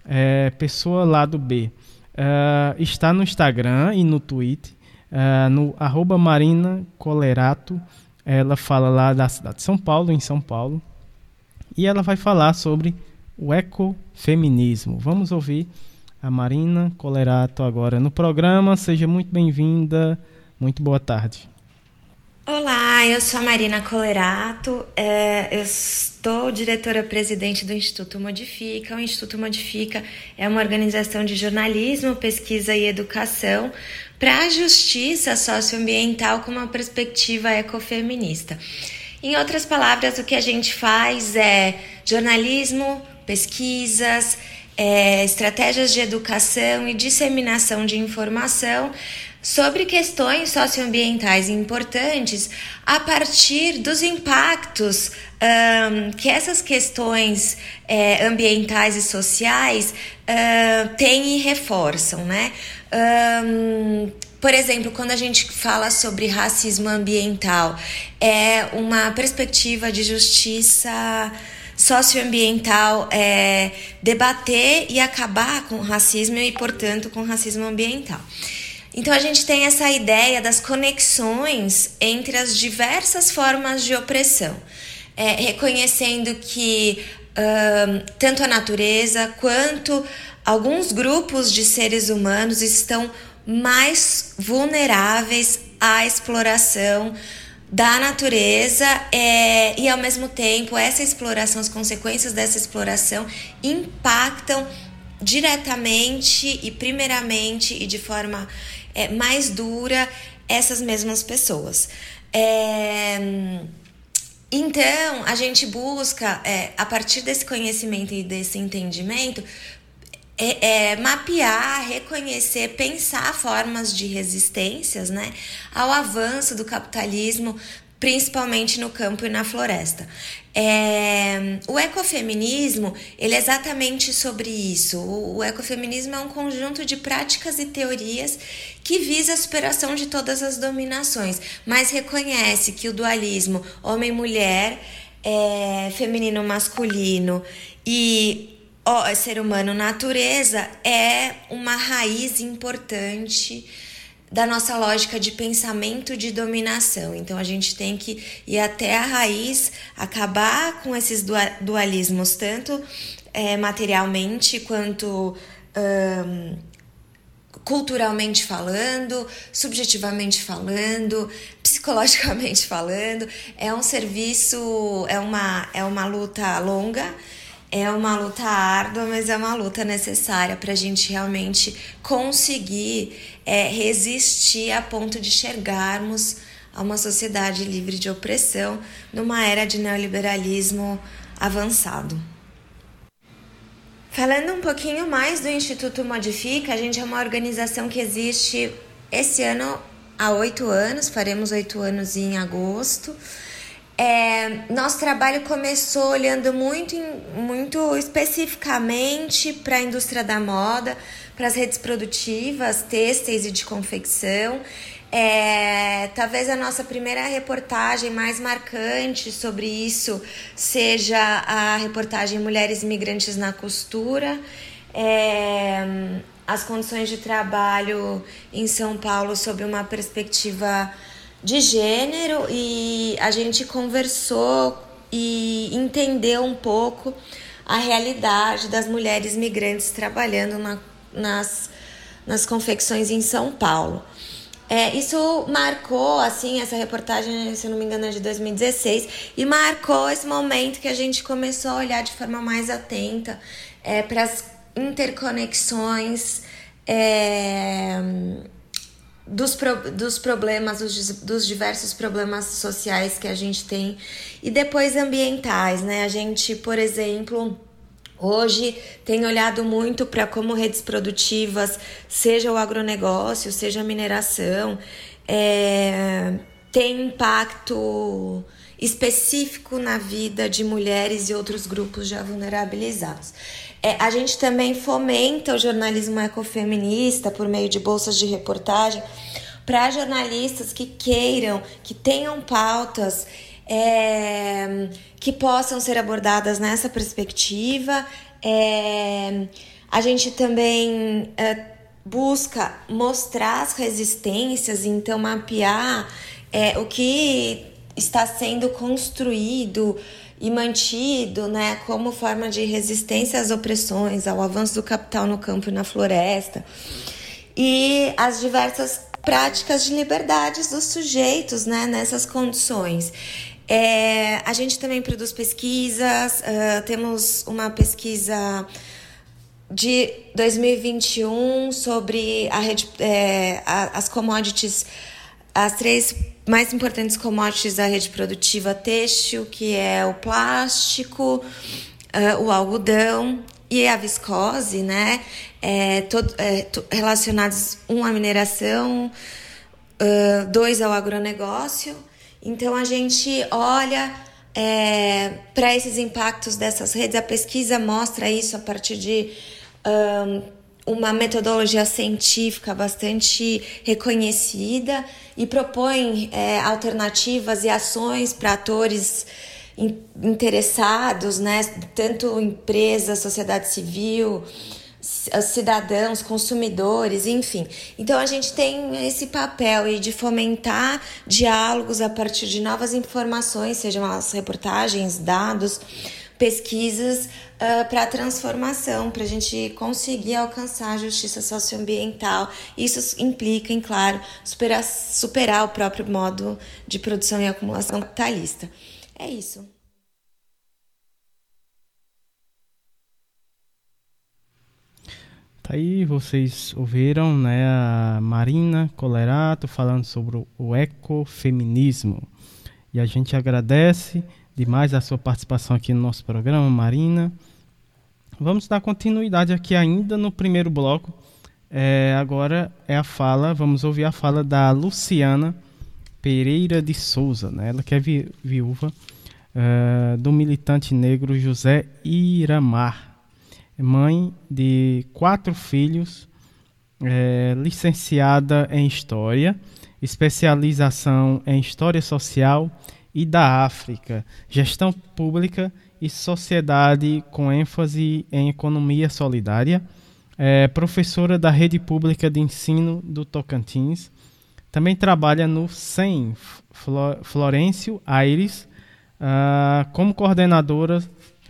é, Pessoa Lado B. Ah, está no Instagram e no Twitter, ah, no arroba Marina Colerato. Ela fala lá da cidade de São Paulo, em São Paulo. E ela vai falar sobre o ecofeminismo. Vamos ouvir a Marina Colerato agora no programa. Seja muito bem-vinda. Muito boa tarde. Olá, eu sou a Marina Colerato, é, eu estou diretora-presidente do Instituto Modifica. O Instituto Modifica é uma organização de jornalismo, pesquisa e educação para a justiça socioambiental com uma perspectiva ecofeminista. Em outras palavras, o que a gente faz é jornalismo, pesquisas, é, estratégias de educação e disseminação de informação sobre questões socioambientais importantes a partir dos impactos um, que essas questões é, ambientais e sociais uh, têm e reforçam, né? Um, por exemplo, quando a gente fala sobre racismo ambiental, é uma perspectiva de justiça socioambiental é debater e acabar com o racismo e, portanto, com o racismo ambiental. Então a gente tem essa ideia das conexões entre as diversas formas de opressão, é, reconhecendo que tanto a natureza quanto alguns grupos de seres humanos estão mais vulneráveis à exploração da natureza é, e ao mesmo tempo essa exploração, as consequências dessa exploração impactam diretamente e primeiramente e de forma é, mais dura essas mesmas pessoas. É, então, a gente busca, é, a partir desse conhecimento e desse entendimento, é, é, mapear, reconhecer, pensar formas de resistências né, ao avanço do capitalismo, principalmente no campo e na floresta. É, o ecofeminismo ele é exatamente sobre isso. O, o ecofeminismo é um conjunto de práticas e teorias que visa a superação de todas as dominações, mas reconhece que o dualismo homem-mulher, é, feminino-masculino e ó, ser humano natureza é uma raiz importante da nossa lógica de pensamento de dominação. Então a gente tem que ir até a raiz, acabar com esses dualismos, tanto é, materialmente quanto culturalmente falando, subjetivamente falando, psicologicamente falando. É um serviço, é uma, é uma luta longa É uma luta árdua, mas é uma luta necessária para a gente realmente conseguir é, resistir a ponto de chegarmos a uma sociedade livre de opressão numa era de neoliberalismo avançado. Falando um pouquinho mais do Instituto Modifica, a gente é uma organização que existe esse ano há oito anos, faremos oito anos em agosto. É, nosso trabalho começou olhando muito, muito especificamente para a indústria da moda, para as redes produtivas, têxteis e de confecção. É, talvez a nossa primeira reportagem mais marcante sobre isso seja a reportagem Mulheres Migrantes na Costura. É, as condições de trabalho em São Paulo sob uma perspectiva de gênero e a gente conversou e entendeu um pouco a realidade das mulheres migrantes trabalhando na, nas, nas confecções em São Paulo. É, isso marcou, assim, essa reportagem, se não me engano, é de 2016, e marcou esse momento que a gente começou a olhar de forma mais atenta é, para as interconexões é, dos, pro, dos problemas, dos, dos diversos problemas sociais que a gente tem, e depois ambientais, né? A gente, por exemplo Hoje tem olhado muito para como redes produtivas, seja o agronegócio, seja a mineração, é, tem impacto específico na vida de mulheres e outros grupos já vulnerabilizados. É, a gente também fomenta o jornalismo ecofeminista por meio de bolsas de reportagem para jornalistas que queiram, que tenham pautas é, que possam ser abordadas nessa perspectiva. É, a gente também é, busca mostrar as resistências, então mapear é, o que está sendo construído e mantido né, como forma de resistência às opressões, ao avanço do capital no campo e na floresta, e as diversas práticas de liberdades dos sujeitos né, nessas condições. É, a gente também produz pesquisas, uh, temos uma pesquisa de 2021 sobre a rede, é, a, as commodities, as três mais importantes commodities da rede produtiva têxtil, que é o plástico, uh, o algodão e a viscose, né? É, todo, é, relacionados um à mineração, uh, dois ao agronegócio. Então a gente olha é, para esses impactos dessas redes, a pesquisa mostra isso a partir de um, uma metodologia científica bastante reconhecida e propõe é, alternativas e ações para atores interessados, né? tanto empresas, sociedade civil, cidadãos, consumidores, enfim. Então a gente tem esse papel de fomentar diálogos a partir de novas informações, sejam as reportagens, dados, pesquisas uh, para a transformação, para a gente conseguir alcançar a justiça socioambiental. Isso implica, em claro, superar, superar o próprio modo de produção e acumulação capitalista. É isso. Tá aí vocês ouviram né, a Marina Colerato falando sobre o ecofeminismo. E a gente agradece demais a sua participação aqui no nosso programa, Marina. Vamos dar continuidade aqui ainda no primeiro bloco. É, agora é a fala, vamos ouvir a fala da Luciana Pereira de Souza, né? ela que é vi viúva uh, do militante negro José Iramar mãe de quatro filhos, é, licenciada em História, especialização em História Social e da África, Gestão Pública e Sociedade com ênfase em Economia Solidária, é, professora da Rede Pública de Ensino do Tocantins, também trabalha no SEM Florencio Aires uh, como coordenadora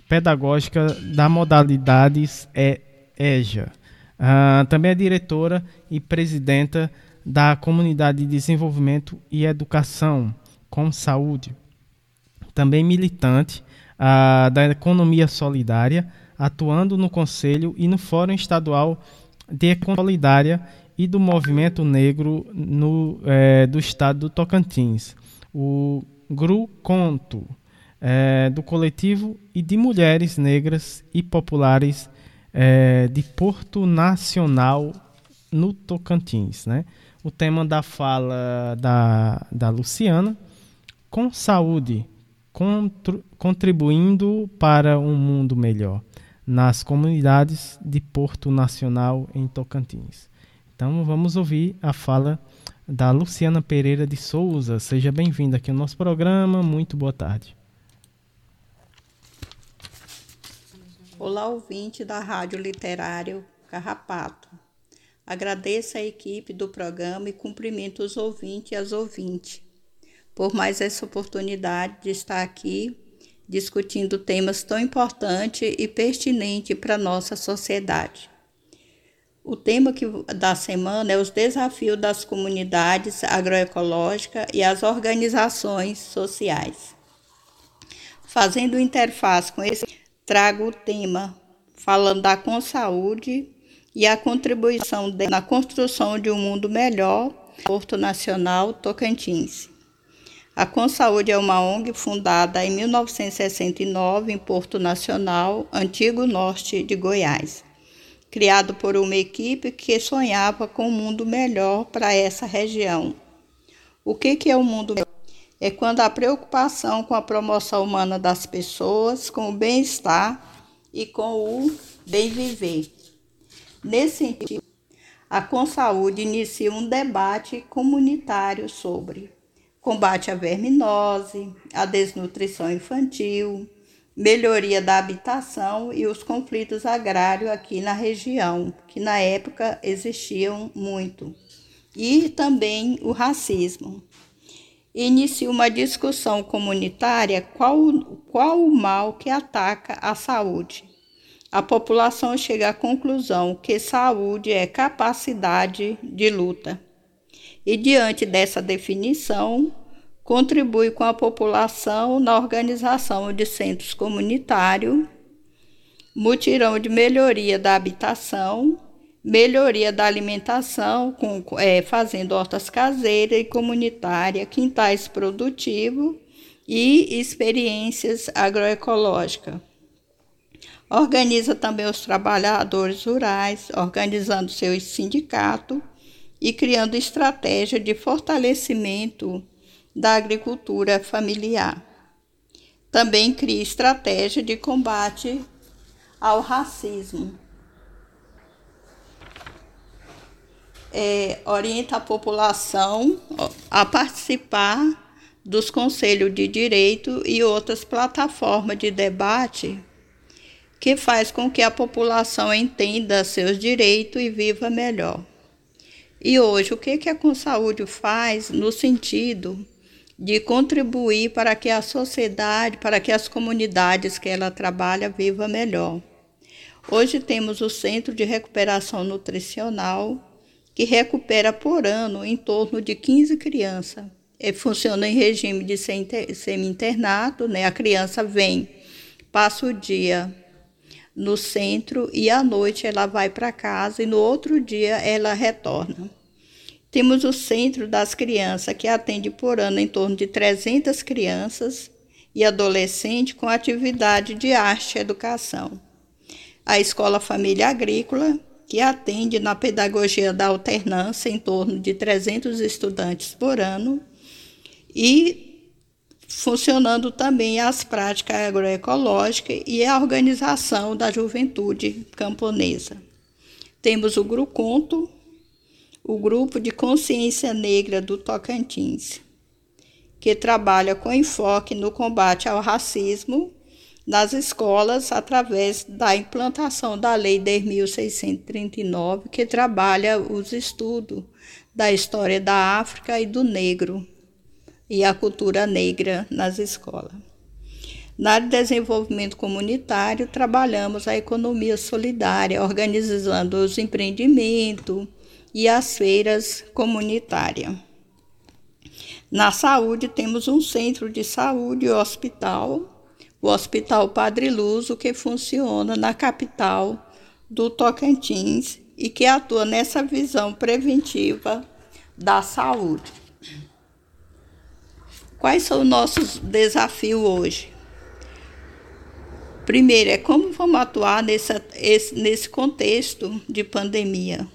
pedagógica da modalidades EJA. Uh, também é diretora e presidenta da Comunidade de Desenvolvimento e Educação com Saúde. Também militante ah, da economia solidária, atuando no Conselho e no Fórum Estadual de Economia Solidária e do Movimento Negro no, é, do Estado do Tocantins, o GRU Conto, é, do coletivo e de mulheres negras e populares é, de Porto Nacional no Tocantins. Né? O tema da fala da, da Luciana, com saúde, contribuindo para um mundo melhor nas comunidades de Porto Nacional em Tocantins. Então vamos ouvir a fala da Luciana Pereira de Souza. Seja bem-vinda aqui ao nosso programa. Muito boa tarde. Olá, ouvinte da Rádio Literário Carrapato. Agradeço a equipe do programa e cumprimento os ouvintes e as ouvintes por mais essa oportunidade de estar aqui discutindo temas tão importantes e pertinentes para a nossa sociedade. O tema que, da semana é os desafios das comunidades agroecológicas e as organizações sociais. Fazendo interface com esse, trago o tema falando da Consaúde e a contribuição na construção de um mundo melhor, Porto Nacional Tocantins. A Consaúde é uma ONG fundada em 1969 em Porto Nacional, antigo norte de Goiás. Criado por uma equipe que sonhava com um mundo melhor para essa região. O que, que é o um mundo melhor? É quando a preocupação com a promoção humana das pessoas, com o bem-estar e com o bem viver. Nesse sentido, a Consaúde inicia um debate comunitário sobre combate à verminose, à desnutrição infantil, melhoria da habitação e os conflitos agrários aqui na região, que na época existiam muito, e também o racismo. Inicia uma discussão comunitária qual, qual o mal que ataca a saúde. A população chega à conclusão que saúde é capacidade de luta e, diante dessa definição, contribui com a população na organização de centros comunitários, mutirão de melhoria da habitação, melhoria da alimentação, com, é, fazendo hortas caseiras e comunitárias, quintais produtivos e experiências agroecológicas. Organiza também os trabalhadores rurais, organizando seu sindicato e criando estratégia de fortalecimento da agricultura familiar. Também cria estratégia de combate ao racismo. É, orienta a população a participar dos conselhos de direito e outras plataformas de debate que faz com que a população entenda seus direitos e viva melhor. E hoje, o que, que a Consaúde faz no sentido de contribuir para que a sociedade, para que as comunidades que ela trabalha viva melhor? Hoje temos o Centro de Recuperação Nutricional, que recupera por ano em torno de 15 crianças. Ele funciona em regime de semi-internato, né? A criança vem, passa o dia no centro e à noite ela vai para casa e no outro dia ela retorna. Temos o Centro das Crianças, que atende por ano em torno de 300 crianças e adolescentes com atividade de arte e educação. A Escola Família Agrícola, que atende na pedagogia da alternância em torno de 300 estudantes por ano, e funcionando também as práticas agroecológicas e a organização da juventude camponesa. Temos o Gruconto, o Grupo de Consciência Negra do Tocantins, que trabalha com enfoque no combate ao racismo nas escolas através da implantação da Lei 10.639, que trabalha os estudos da história da África e do negro e a cultura negra nas escolas. Na área de desenvolvimento comunitário, trabalhamos a economia solidária, organizando os empreendimentos, e as feiras comunitárias. Na saúde, temos um centro de saúde e hospital o Hospital Padre Luso, que funciona na capital do Tocantins e que atua nessa visão preventiva da saúde. Quais são os nossos desafios hoje? Primeiro, é como vamos atuar nessa, esse, nesse contexto de pandemia.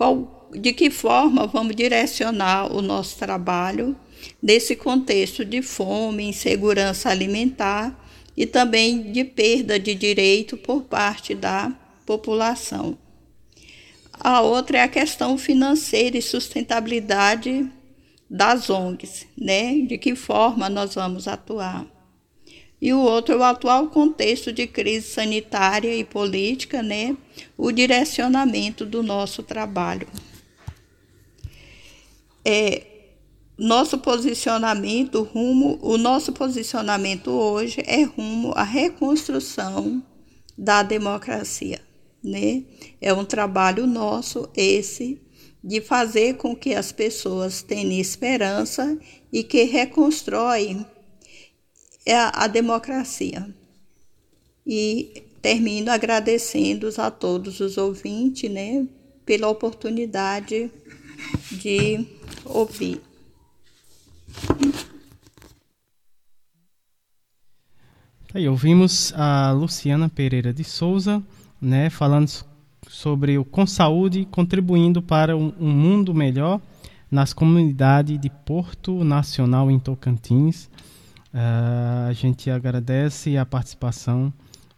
Qual, de que forma vamos direcionar o nosso trabalho nesse contexto de fome, insegurança alimentar e também de perda de direito por parte da população. A outra é a questão financeira e sustentabilidade das ONGs, né? De que forma nós vamos atuar e o outro é o atual contexto de crise sanitária e política, né? o direcionamento do nosso trabalho. É, nosso posicionamento rumo, o nosso posicionamento hoje é rumo à reconstrução da democracia, né? É um trabalho nosso esse de fazer com que as pessoas tenham esperança e que reconstroem é a, a democracia. E termino agradecendo a todos os ouvintes, né, pela oportunidade de ouvir. Tá aí, ouvimos a Luciana Pereira de Souza, né, falando sobre o Com Saúde, contribuindo para um, um mundo melhor nas comunidades de Porto Nacional em Tocantins. Uh, a gente agradece a participação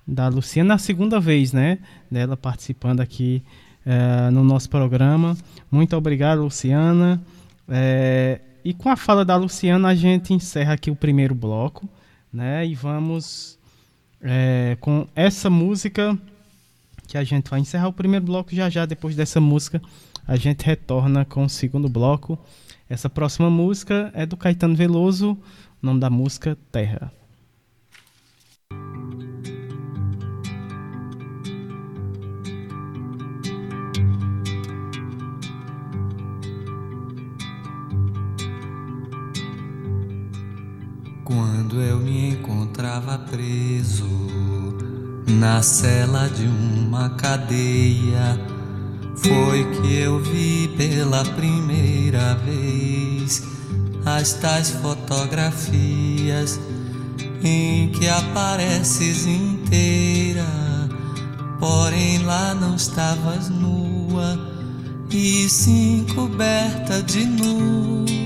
da Luciana, a segunda vez, né? Dela participando aqui uh, no nosso programa. Muito obrigado, Luciana. É, e com a fala da Luciana, a gente encerra aqui o primeiro bloco, né? E vamos é, com essa música que a gente vai encerrar o primeiro bloco já já. Depois dessa música, a gente retorna com o segundo bloco. Essa próxima música é do Caetano Veloso. Nome da música Terra. Quando eu me encontrava preso na cela de uma cadeia, foi que eu vi pela primeira vez as tais fotografias em que apareces inteira, porém lá não estavas nua e sim coberta de nuvens,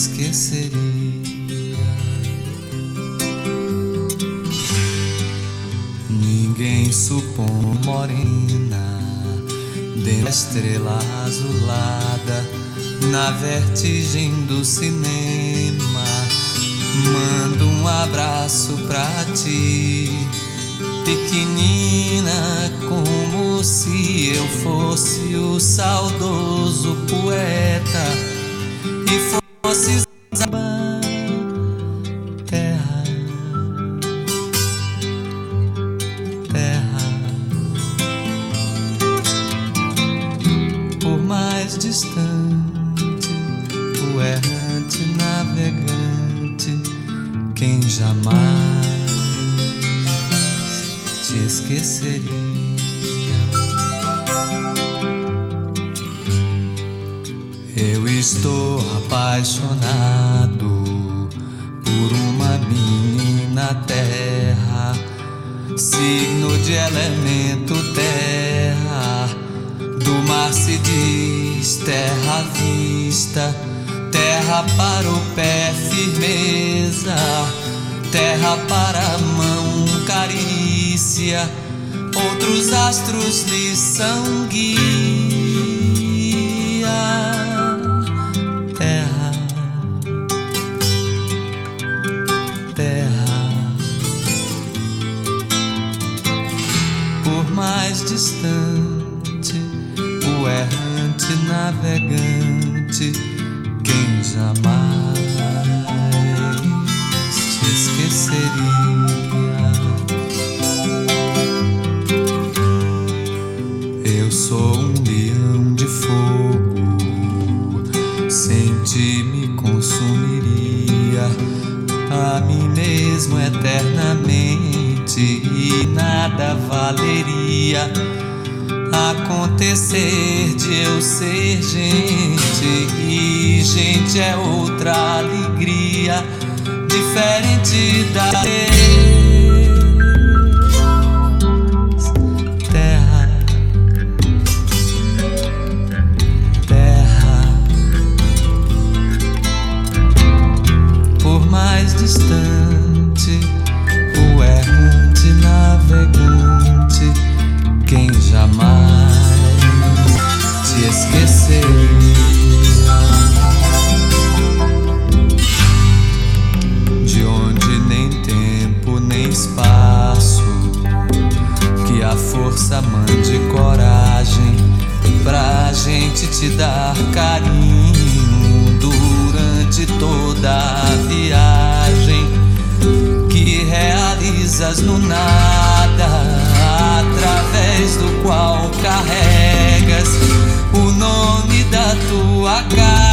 esqueceria. Ninguém supõe morena, dentro da estrela azulada, na vertigem do cinema. Mando um abraço pra ti pequenina, como se eu fosse o saudoso poeta e fosse a mim mesmo eternamente e nada valeria acontecer de eu ser gente. E gente é outra alegria diferente da mais distante o errante navegante quem jamais te esqueceria de onde nem tempo nem espaço que a força mande coragem pra gente te dar carinho durante toda a viagem que realizas no nada, através do qual carregas o nome da tua carne.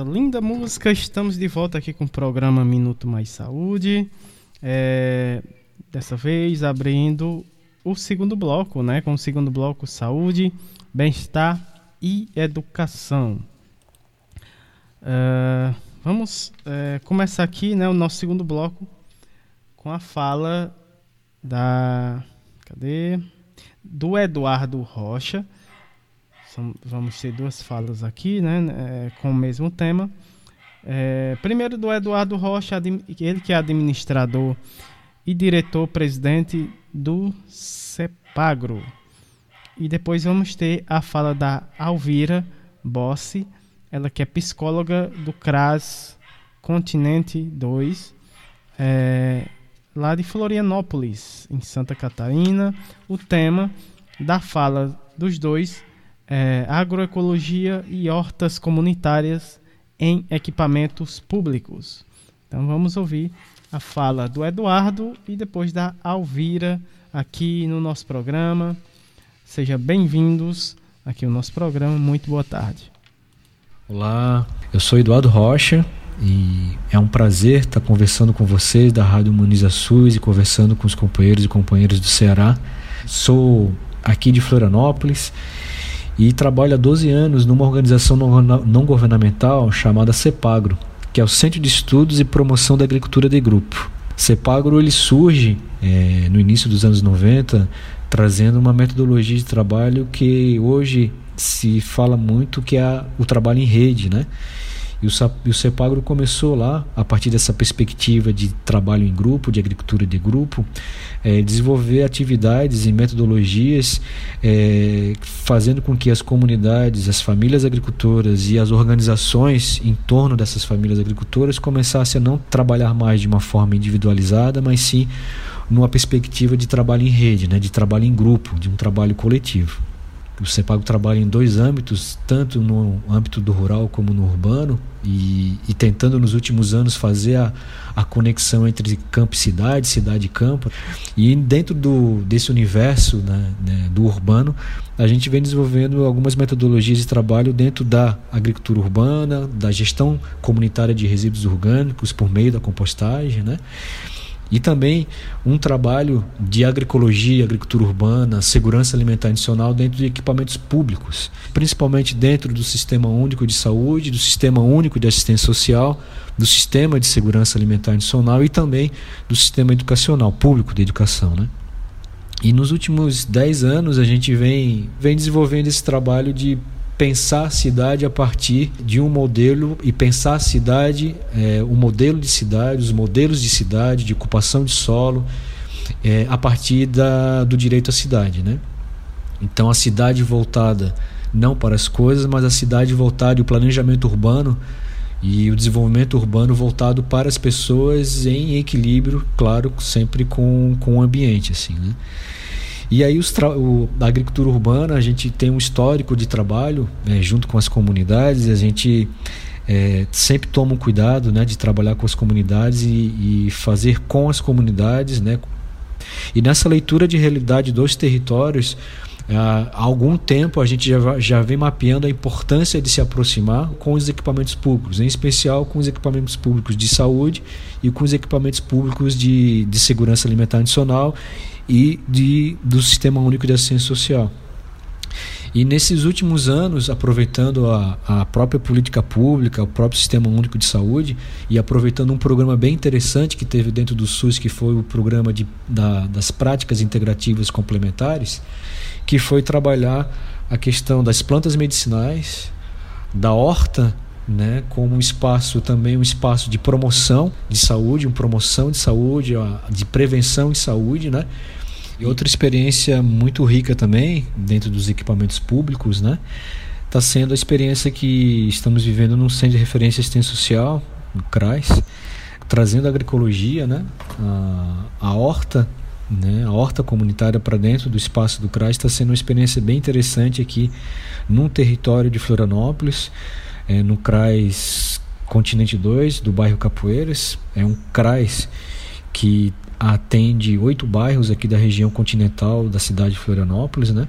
Essa linda música, estamos de volta aqui com o programa Minuto Mais Saúde. É, dessa vez abrindo o segundo bloco, né? Com o segundo bloco Saúde, Bem-Estar e Educação. É, vamos é, começar aqui, né? O nosso segundo bloco com a fala da. Cadê? Do Eduardo Rocha. Vamos ter duas falas aqui, né, é, com o mesmo tema. É, primeiro do Eduardo Rocha, ele que é administrador e diretor-presidente do CEPAGRO. E depois vamos ter a fala da Alvira Bossi, ela que é psicóloga do CRAS Continente 2, é, lá de Florianópolis, em Santa Catarina. O tema da fala dos dois é agroecologia e hortas comunitárias em equipamentos públicos. Então vamos ouvir a fala do Eduardo e depois da Alvira aqui no nosso programa. Sejam bem-vindos aqui ao nosso programa. Muito boa tarde. Olá, eu sou Eduardo Rocha e é um prazer estar conversando com vocês da Rádio Muniza SUS e conversando com os companheiros e companheiras do Ceará. Sou aqui de Florianópolis e trabalho há 12 anos numa organização não governamental chamada CEPAGRO, que é o Centro de Estudos e Promoção da Agricultura de Grupo. CEPAGRO ele surge é, no início dos anos 90, trazendo uma metodologia de trabalho que hoje se fala muito que é o trabalho em rede, né? E o, e o CEPAGRO começou lá, a partir dessa perspectiva de trabalho em grupo, de agricultura de grupo, é, desenvolver atividades e metodologias, é, fazendo com que as comunidades, as famílias agricultoras e as organizações em torno dessas famílias agricultoras começassem a não trabalhar mais de uma forma individualizada, mas sim numa perspectiva de trabalho em rede, né, de trabalho em grupo, de um trabalho coletivo. O CEPAGO trabalha em dois âmbitos, tanto no âmbito do rural como no urbano, e, e tentando nos últimos anos fazer a, a conexão entre campo e cidade, cidade e campo. E dentro do, desse universo né, né, do urbano, a gente vem desenvolvendo algumas metodologias de trabalho dentro da agricultura urbana, da gestão comunitária de resíduos orgânicos por meio da compostagem, né? E também um trabalho de agroecologia, agricultura urbana, segurança alimentar adicional dentro de equipamentos públicos, principalmente dentro do Sistema Único de Saúde, do Sistema Único de Assistência Social, do Sistema de Segurança Alimentar Adicional e também do Sistema Educacional, público de educação. Né? E nos últimos 10 anos a gente vem, vem desenvolvendo esse trabalho de pensar a cidade a partir de um modelo e pensar a cidade, é, o modelo de cidade, os modelos de cidade, de ocupação de solo, é, a partir da, do direito à cidade. Né? Então, a cidade voltada não para as coisas, mas a cidade voltada e o planejamento urbano e o desenvolvimento urbano voltado para as pessoas em equilíbrio, claro, sempre com, com o ambiente. assim, né? E aí os o, a agricultura urbana, a gente tem um histórico de trabalho né, junto com as comunidades, a gente é, sempre toma um cuidado né, de trabalhar com as comunidades e, e fazer com as comunidades. Né? E nessa leitura de realidade dos territórios, há algum tempo a gente já, já vem mapeando a importância de se aproximar com os equipamentos públicos, em especial com os equipamentos públicos de saúde e com os equipamentos públicos de, de segurança alimentar adicional e de, do Sistema Único de Assistência Social. E nesses últimos anos, aproveitando a, a própria política pública, o próprio Sistema Único de Saúde, e aproveitando um programa bem interessante que teve dentro do SUS, que foi o programa de, da, das práticas integrativas complementares, que foi trabalhar a questão das plantas medicinais, da horta né, como um espaço também um espaço de promoção de saúde, uma promoção de saúde, de prevenção em saúde, né? E outra experiência muito rica também dentro dos equipamentos públicos, né? Está sendo a experiência que estamos vivendo no Centro de Referência Assistência Social, no CRAS, trazendo a agroecologia, né? A, a horta, né? A horta comunitária para dentro do espaço do CRAS está sendo uma experiência bem interessante aqui num território de Florianópolis, é, no CRAS Continente 2, do bairro Capoeiras. É um CRAS que atende oito bairros aqui da região continental da cidade de Florianópolis, né?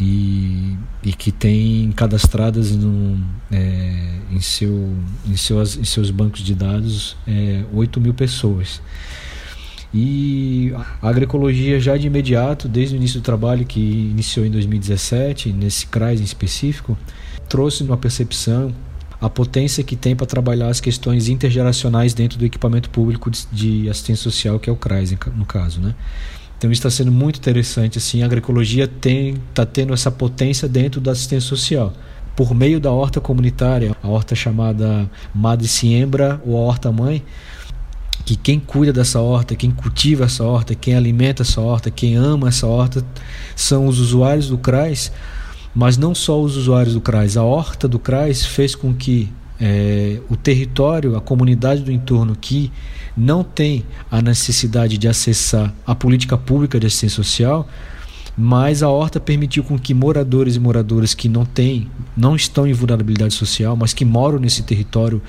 E, e que tem cadastradas no, é, em, seu, em, seus, em seus bancos de dados é, 8 mil pessoas. E a agroecologia já de imediato, desde o início do trabalho que iniciou em 2017, nesse CRAS em específico, trouxe uma percepção a potência que tem para trabalhar as questões intergeracionais dentro do equipamento público de, assistência social, que é o CRAS, no caso, né? Então isso está sendo muito interessante, assim, a agroecologia está tendo essa potência dentro da assistência social. Por meio da horta comunitária, a horta chamada Madre Siembra ou a horta mãe, que quem cuida dessa horta, quem cultiva essa horta, quem alimenta essa horta, quem ama essa horta, são os usuários do CRAS, mas não só os usuários do CRAS, a horta do CRAS fez com que é, o território, a comunidade do entorno que não tem a necessidade de acessar a política pública de assistência social, mas a horta permitiu com que moradores e moradoras que não têm, não estão em vulnerabilidade social, mas que moram nesse território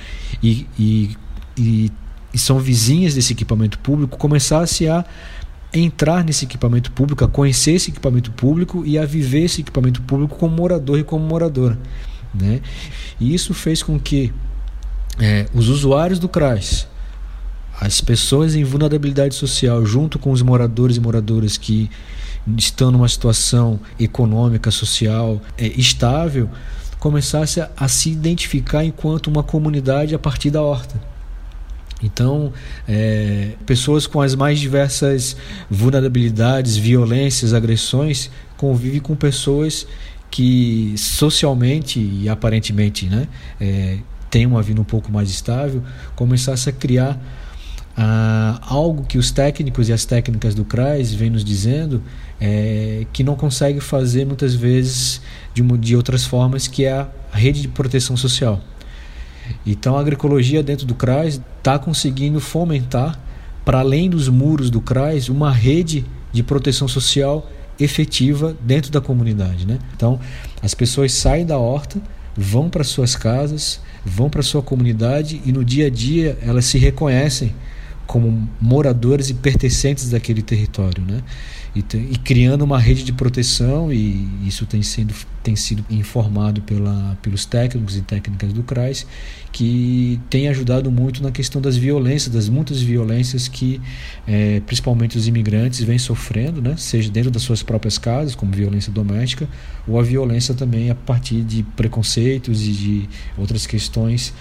e, e, e, e são vizinhas desse equipamento público, começassem a entrar nesse equipamento público, a conhecer esse equipamento público e a viver esse equipamento público como morador e como moradora. Né? E isso fez com que é, os usuários do CRAS, as pessoas em vulnerabilidade social, junto com os moradores e moradoras que estão numa situação econômica, social é, estável, começasse a, a, se identificar enquanto uma comunidade a partir da horta. Então, é, pessoas com as mais diversas vulnerabilidades, violências, agressões, convivem com pessoas que socialmente e aparentemente né, é, têm uma vida um pouco mais estável, começasse a criar ah, algo que os técnicos e as técnicas do CRAS vêm nos dizendo é, que não consegue fazer muitas vezes de, de outras formas, que é a rede de proteção social. Então a agroecologia dentro do CRAS está conseguindo fomentar, para além dos muros do CRAS, uma rede de proteção social efetiva dentro da comunidade. Né? Então as pessoas saem da horta, vão para suas casas, vão para sua comunidade e no dia a dia elas se reconhecem como moradores e pertencentes daquele território, né? E, e, criando uma rede de proteção e isso tem sido, tem sido informado pela, pelos técnicos e técnicas do CRAS que tem ajudado muito na questão das violências, das muitas violências que é, principalmente os imigrantes vêm sofrendo, né? seja dentro das suas próprias casas, como violência doméstica, ou a violência também a partir de preconceitos e de outras questões.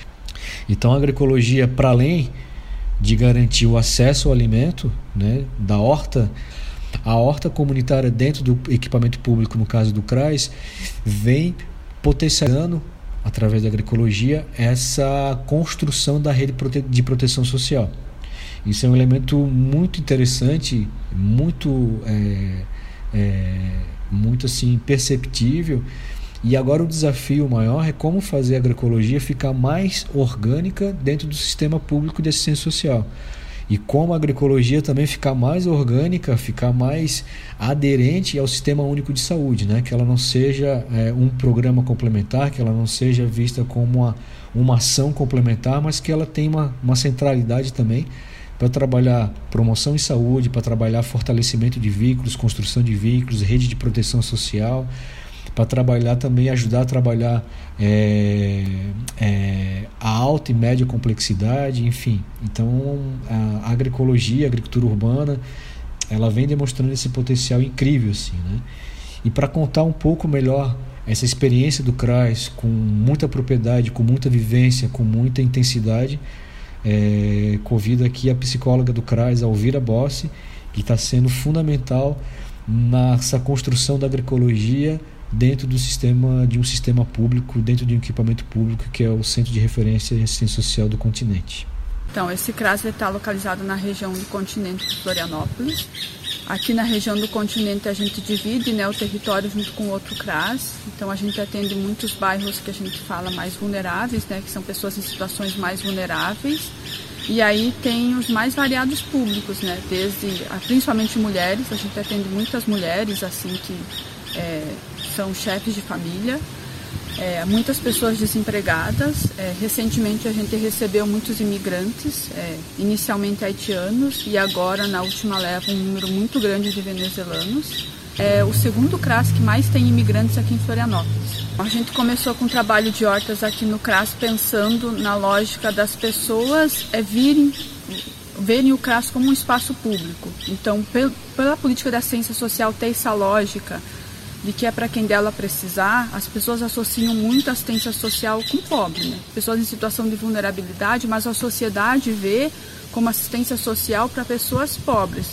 Então a agroecologia, para além de garantir o acesso ao alimento né, da horta, a horta comunitária dentro do equipamento público, no caso do CRAS, vem potencializando, através da agroecologia, essa construção da rede de proteção social. Isso é um elemento muito interessante, muito, é, é, muito assim perceptível e agora o desafio maior é como fazer a agroecologia ficar mais orgânica dentro do sistema público de assistência social. E como a agroecologia também ficar mais orgânica, ficar mais aderente ao sistema único de saúde, né? que ela não seja é, um programa complementar, que ela não seja vista como uma, uma ação complementar, mas que ela tenha uma, uma centralidade também para trabalhar promoção em saúde, para trabalhar fortalecimento de veículos, construção de veículos, rede de proteção social, para trabalhar também, ajudar a trabalhar é, é, a alta e média complexidade, enfim. Então, a agroecologia, a agricultura urbana, ela vem demonstrando esse potencial incrível, assim, né? E para contar um pouco melhor essa experiência do CRAS com muita propriedade, com muita vivência, com muita intensidade, é, convido aqui a psicóloga do CRAS, Alvira Bossi, que está sendo fundamental nessa construção da agroecologia dentro do sistema de um sistema público, dentro de um equipamento público que é o Centro de Referência e Assistência Social do continente. Então, esse CRAS está localizado na região do continente de Florianópolis. Aqui na região do continente a gente divide né, o território junto com outro CRAS. Então a gente atende muitos bairros que a gente fala mais vulneráveis, né, que são pessoas em situações mais vulneráveis. E aí tem os mais variados públicos, né, desde principalmente mulheres. A gente atende muitas mulheres assim que é, são chefes de família, é, muitas pessoas desempregadas. É, recentemente a gente recebeu muitos imigrantes, é, inicialmente haitianos e agora na última leva um número muito grande de venezuelanos. É o segundo CRAS que mais tem imigrantes aqui em Florianópolis. A gente começou com o trabalho de hortas aqui no CRAS pensando na lógica das pessoas é, virem verem o CRAS como um espaço público. Então, pela política da ciência social ter essa lógica de que é para quem dela precisar, as pessoas associam muito a assistência social com pobre, né? Pessoas em situação de vulnerabilidade, mas a sociedade vê como assistência social para pessoas pobres.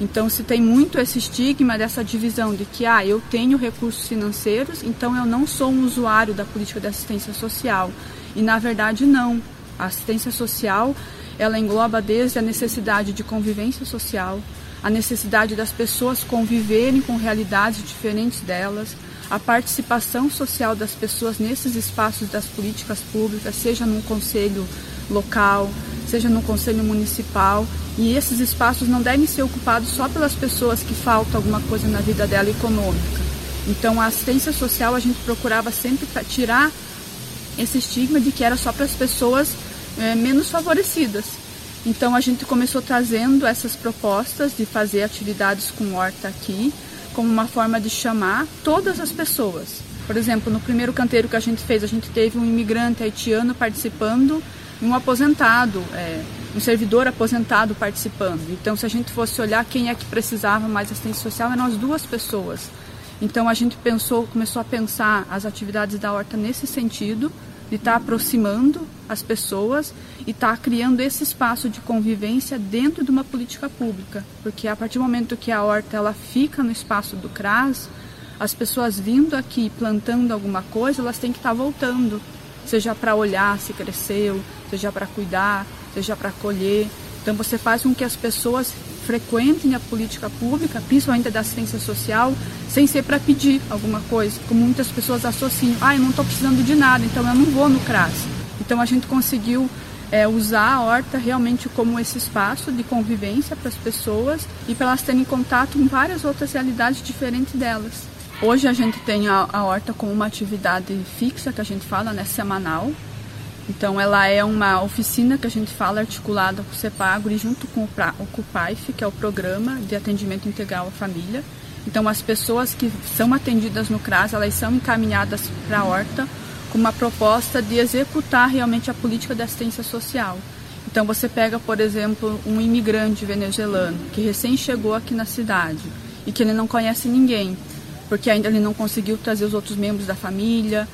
Então se tem muito esse estigma dessa divisão de que ah, eu tenho recursos financeiros, então eu não sou um usuário da política de assistência social. E na verdade não. A assistência social, ela engloba desde a necessidade de convivência social, a necessidade das pessoas conviverem com realidades diferentes delas, a participação social das pessoas nesses espaços das políticas públicas, seja num conselho local, seja no conselho municipal, e esses espaços não devem ser ocupados só pelas pessoas que falta alguma coisa na vida dela econômica. Então, a assistência social a gente procurava sempre tirar esse estigma de que era só para as pessoas é, menos favorecidas. Então a gente começou trazendo essas propostas de fazer atividades com horta aqui, como uma forma de chamar todas as pessoas. Por exemplo, no primeiro canteiro que a gente fez, a gente teve um imigrante haitiano participando e um aposentado, é, um servidor aposentado participando. Então, se a gente fosse olhar quem é que precisava mais assistência social, eram as duas pessoas. Então, a gente pensou, começou a pensar as atividades da horta nesse sentido, de estar tá aproximando as pessoas e estar tá criando esse espaço de convivência dentro de uma política pública, porque a partir do momento que a horta ela fica no espaço do CRAS, as pessoas vindo aqui plantando alguma coisa, elas têm que estar tá voltando, seja para olhar se cresceu, seja para cuidar, seja para colher. Então você faz com que as pessoas frequentem a política pública, principalmente da assistência social, sem ser para pedir alguma coisa, como muitas pessoas associam. Ah, eu não estou precisando de nada, então eu não vou no CRAS. Então a gente conseguiu é, usar a horta realmente como esse espaço de convivência para as pessoas e para elas terem contato com várias outras realidades diferentes delas. Hoje a gente tem a, a horta como uma atividade fixa, que a gente fala, né, semanal, então, ela é uma oficina que a gente fala articulada com o CEPAGRE junto com o CUPAIF, que é o Programa de Atendimento Integral à Família. Então, as pessoas que são atendidas no CRAS, elas são encaminhadas para a horta com uma proposta de executar realmente a política de assistência social. Então, você pega, por exemplo, um imigrante venezuelano que recém chegou aqui na cidade e que ele não conhece ninguém, porque ainda ele não conseguiu trazer os outros membros da família,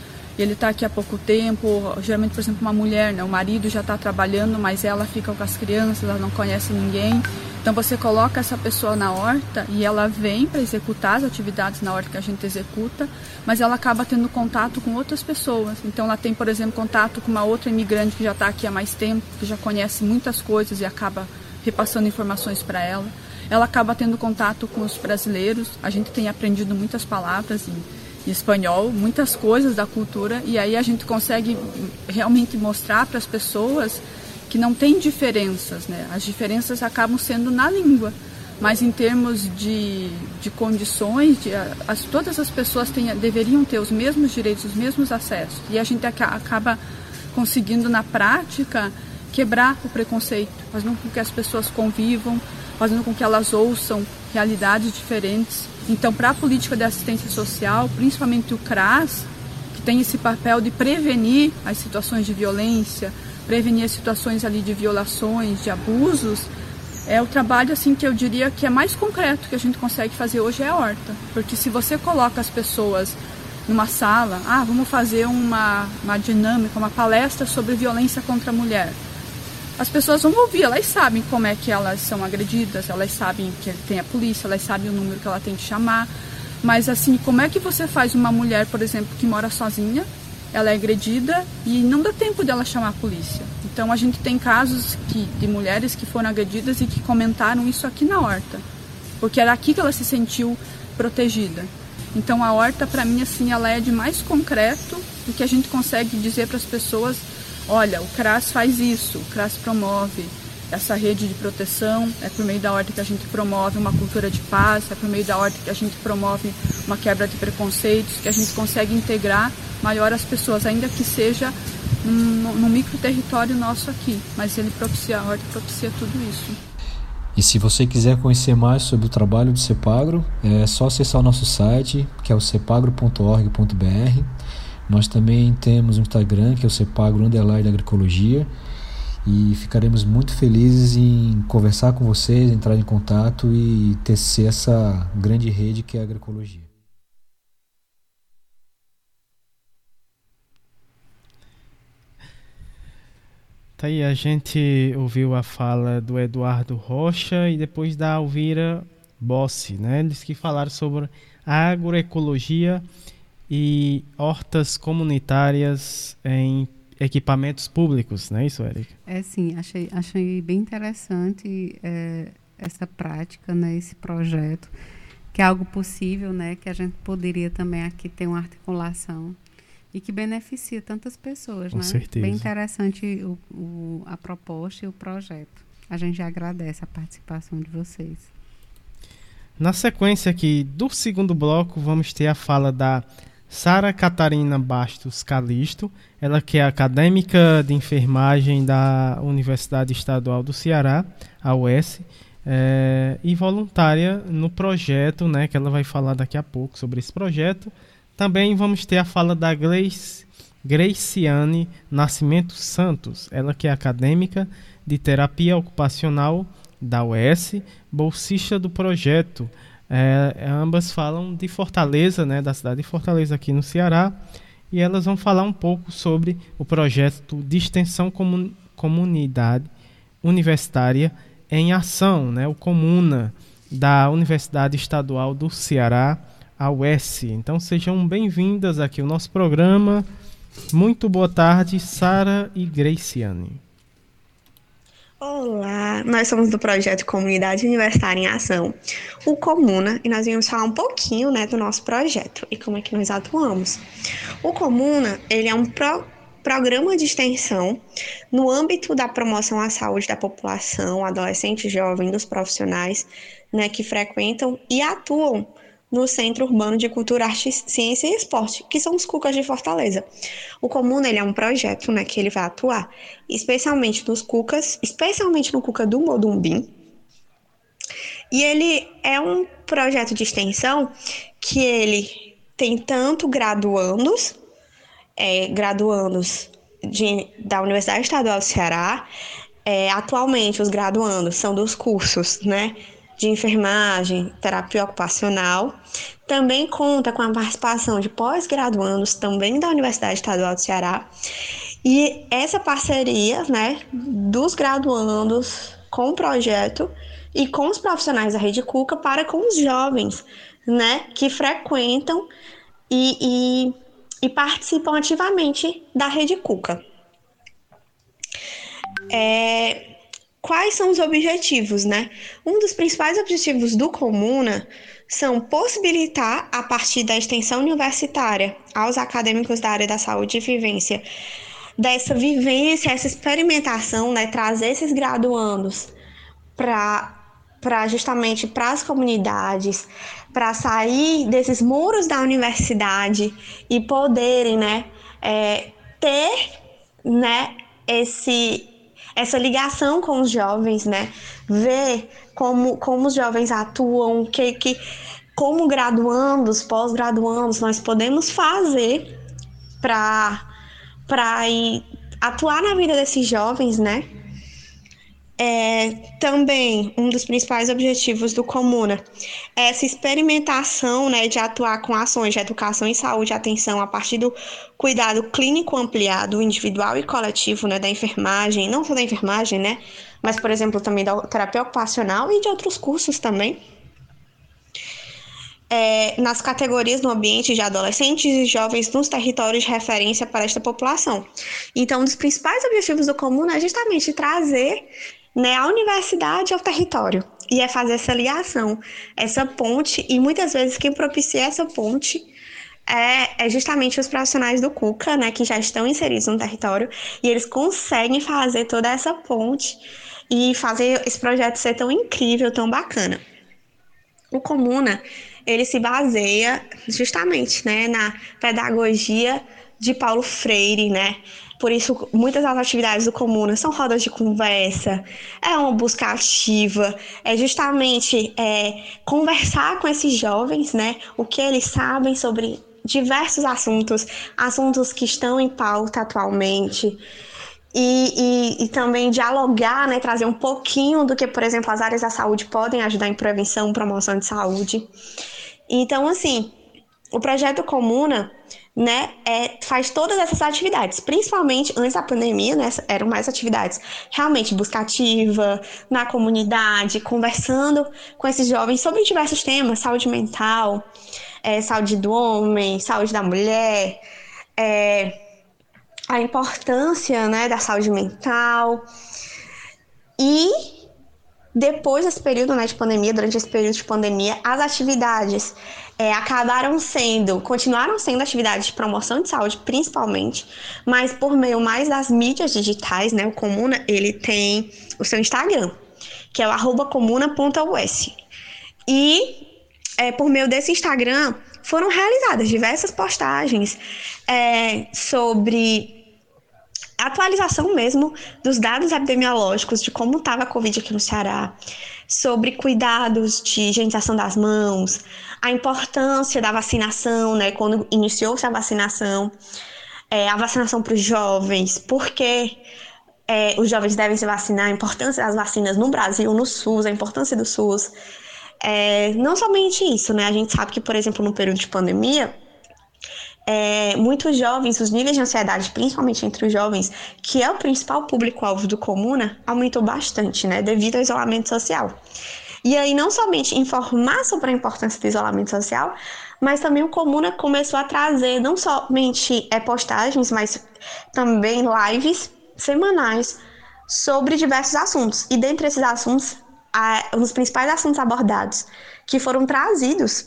ele está aqui há pouco tempo, geralmente, por exemplo, uma mulher, né? o marido já está trabalhando, mas ela fica com as crianças, ela não conhece ninguém. Então você coloca essa pessoa na horta e ela vem para executar as atividades na horta que a gente executa, mas ela acaba tendo contato com outras pessoas. Então ela tem, por exemplo, contato com uma outra imigrante que já está aqui há mais tempo, que já conhece muitas coisas e acaba repassando informações para ela. Ela acaba tendo contato com os brasileiros. A gente tem aprendido muitas palavras e espanhol, muitas coisas da cultura, e aí a gente consegue realmente mostrar para as pessoas que não tem diferenças, né? As diferenças acabam sendo na língua, mas em termos de, de condições, de, as, todas as pessoas têm, deveriam ter os mesmos direitos, os mesmos acessos, e a gente acaba conseguindo na prática quebrar o preconceito, fazendo com que as pessoas convivam, fazendo com que elas ouçam realidades diferentes. Então, para a política de assistência social, principalmente o CRAS, que tem esse papel de prevenir as situações de violência, prevenir as situações ali de violações, de abusos, é o trabalho assim que eu diria que é mais concreto que a gente consegue fazer hoje é a horta, porque se você coloca as pessoas numa sala, ah, vamos fazer uma, uma dinâmica, uma palestra sobre violência contra a mulher as pessoas vão ouvir, elas sabem como é que elas são agredidas, elas sabem que tem a polícia, elas sabem o número que ela tem que chamar. Mas assim, como é que você faz uma mulher, por exemplo, que mora sozinha, ela é agredida e não dá tempo dela chamar a polícia. Então a gente tem casos que, de mulheres que foram agredidas e que comentaram isso aqui na horta, porque era aqui que ela se sentiu protegida. Então a horta para mim assim, ela é de mais concreto do que a gente consegue dizer para as pessoas olha, o CRAS faz isso, o CRAS promove essa rede de proteção, é por meio da ordem que a gente promove uma cultura de paz, é por meio da ordem que a gente promove uma quebra de preconceitos, que a gente consegue integrar maior as pessoas, ainda que seja num micro território nosso aqui, mas ele propicia, a ordem propicia tudo isso. E se você quiser conhecer mais sobre o trabalho do CEPAGRO, é só acessar o nosso site, que é o cepagro.org.br nós também temos um Instagram que é o Cepagro Underline Agricologia e ficaremos muito felizes em conversar com vocês, entrar em contato e tecer essa grande rede que é a agroecologia. Tá aí, a gente ouviu a fala do Eduardo Rocha e depois da Alvira Bossi, né? Eles que falaram sobre agroecologia e hortas comunitárias em equipamentos públicos, não é isso, Érica? É sim, achei, achei bem interessante é, essa prática, né, esse projeto, que é algo possível, né, que a gente poderia também aqui ter uma articulação e que beneficia tantas pessoas, Com né? certeza. Bem interessante o, o, a proposta e o projeto. A gente agradece a participação de vocês. Na sequência aqui do segundo bloco, vamos ter a fala da Sara Catarina Bastos Calisto, ela que é acadêmica de enfermagem da Universidade Estadual do Ceará, a UES, é, e voluntária no projeto, né, que ela vai falar daqui a pouco sobre esse projeto. Também vamos ter a fala da Grace, Graciane Nascimento Santos, ela que é acadêmica de terapia ocupacional da UES, bolsista do projeto é, ambas falam de Fortaleza, né, da cidade de Fortaleza aqui no Ceará, e elas vão falar um pouco sobre o projeto de extensão comun comunidade universitária em ação, né, o Comuna da Universidade Estadual do Ceará, a UES. Então sejam bem-vindas aqui ao nosso programa. Muito boa tarde, Sara e Graciane. Olá, nós somos do projeto Comunidade Universitária em Ação, o Comuna, e nós vamos falar um pouquinho né, do nosso projeto e como é que nós atuamos. O Comuna, ele é um pro, programa de extensão no âmbito da promoção à saúde da população, adolescente, jovem, dos profissionais né, que frequentam e atuam no Centro Urbano de Cultura, Arte, Ciência e Esporte, que são os Cucas de Fortaleza. O Comuna ele é um projeto né, que ele vai atuar especialmente nos Cucas, especialmente no Cuca do Modumbim. E ele é um projeto de extensão que ele tem tanto graduandos, é, graduandos de, da Universidade Estadual do Ceará, é, atualmente os graduandos são dos cursos, né? De enfermagem, terapia ocupacional. Também conta com a participação de pós-graduandos também da Universidade Estadual do Ceará. E essa parceria, né, dos graduandos com o projeto e com os profissionais da Rede Cuca para com os jovens, né, que frequentam e, e, e participam ativamente da Rede Cuca. É, Quais são os objetivos, né? Um dos principais objetivos do Comuna são possibilitar, a partir da extensão universitária, aos acadêmicos da área da saúde e vivência, dessa vivência, essa experimentação, né? Trazer esses graduandos para para justamente para as comunidades, para sair desses muros da universidade e poderem, né, é, ter, né, esse essa ligação com os jovens, né? Ver como, como os jovens atuam, que, que como graduandos, pós-graduandos, nós podemos fazer para atuar na vida desses jovens, né? É, também um dos principais objetivos do Comuna é essa experimentação né, de atuar com ações de educação em saúde e atenção a partir do cuidado clínico ampliado, individual e coletivo né, da enfermagem, não só da enfermagem, né, mas, por exemplo, também da terapia ocupacional e de outros cursos também. É, nas categorias no ambiente de adolescentes e jovens nos territórios de referência para esta população. Então, um dos principais objetivos do Comuna é justamente trazer né, a universidade ao território. E é fazer essa ligação, essa ponte, e muitas vezes quem propicia essa ponte é, é, justamente os profissionais do CUCA, né, que já estão inseridos no território, e eles conseguem fazer toda essa ponte e fazer esse projeto ser tão incrível, tão bacana. O Comuna, ele se baseia justamente, né, na pedagogia de Paulo Freire, né, por isso, muitas das atividades do Comuna são rodas de conversa, é uma busca ativa, é justamente é, conversar com esses jovens, né? O que eles sabem sobre diversos assuntos, assuntos que estão em pauta atualmente. E, e, e, também dialogar, né, trazer um pouquinho do que, por exemplo, as áreas da saúde podem ajudar em prevenção, promoção de saúde. Então, assim, o projeto Comuna né, é, faz todas essas atividades, principalmente antes da pandemia, né, eram mais atividades realmente buscativa, na comunidade, conversando com esses jovens sobre diversos temas, saúde mental, é, saúde do homem, saúde da mulher, é, a importância, né, da saúde mental. E depois desse período né, de pandemia, durante esse período de pandemia, as atividades é, acabaram sendo, continuaram sendo atividades de promoção de saúde, principalmente, mas por meio mais das mídias digitais, né? O Comuna, ele tem o seu Instagram, que é o comuna.us. E é, por meio desse Instagram, foram realizadas diversas postagens é, sobre atualização mesmo dos dados epidemiológicos de como estava a Covid aqui no Ceará, sobre cuidados de higienização das mãos, a importância da vacinação, né, quando iniciou-se a vacinação, é, a vacinação para os jovens, porque é, os jovens devem se vacinar, a importância das vacinas no Brasil, no SUS, a importância do SUS. É, não somente isso, né? A gente sabe que, por exemplo, no período de pandemia, é, muitos jovens, os níveis de ansiedade, principalmente entre os jovens, que é o principal público-alvo do Comuna, aumentou bastante, né? Devido ao isolamento social. E aí, não somente informar sobre a importância do isolamento social, mas também o Comuna começou a trazer não somente é, postagens, mas também lives semanais sobre diversos assuntos. E dentre esses assuntos, um dos principais assuntos abordados que foram trazidos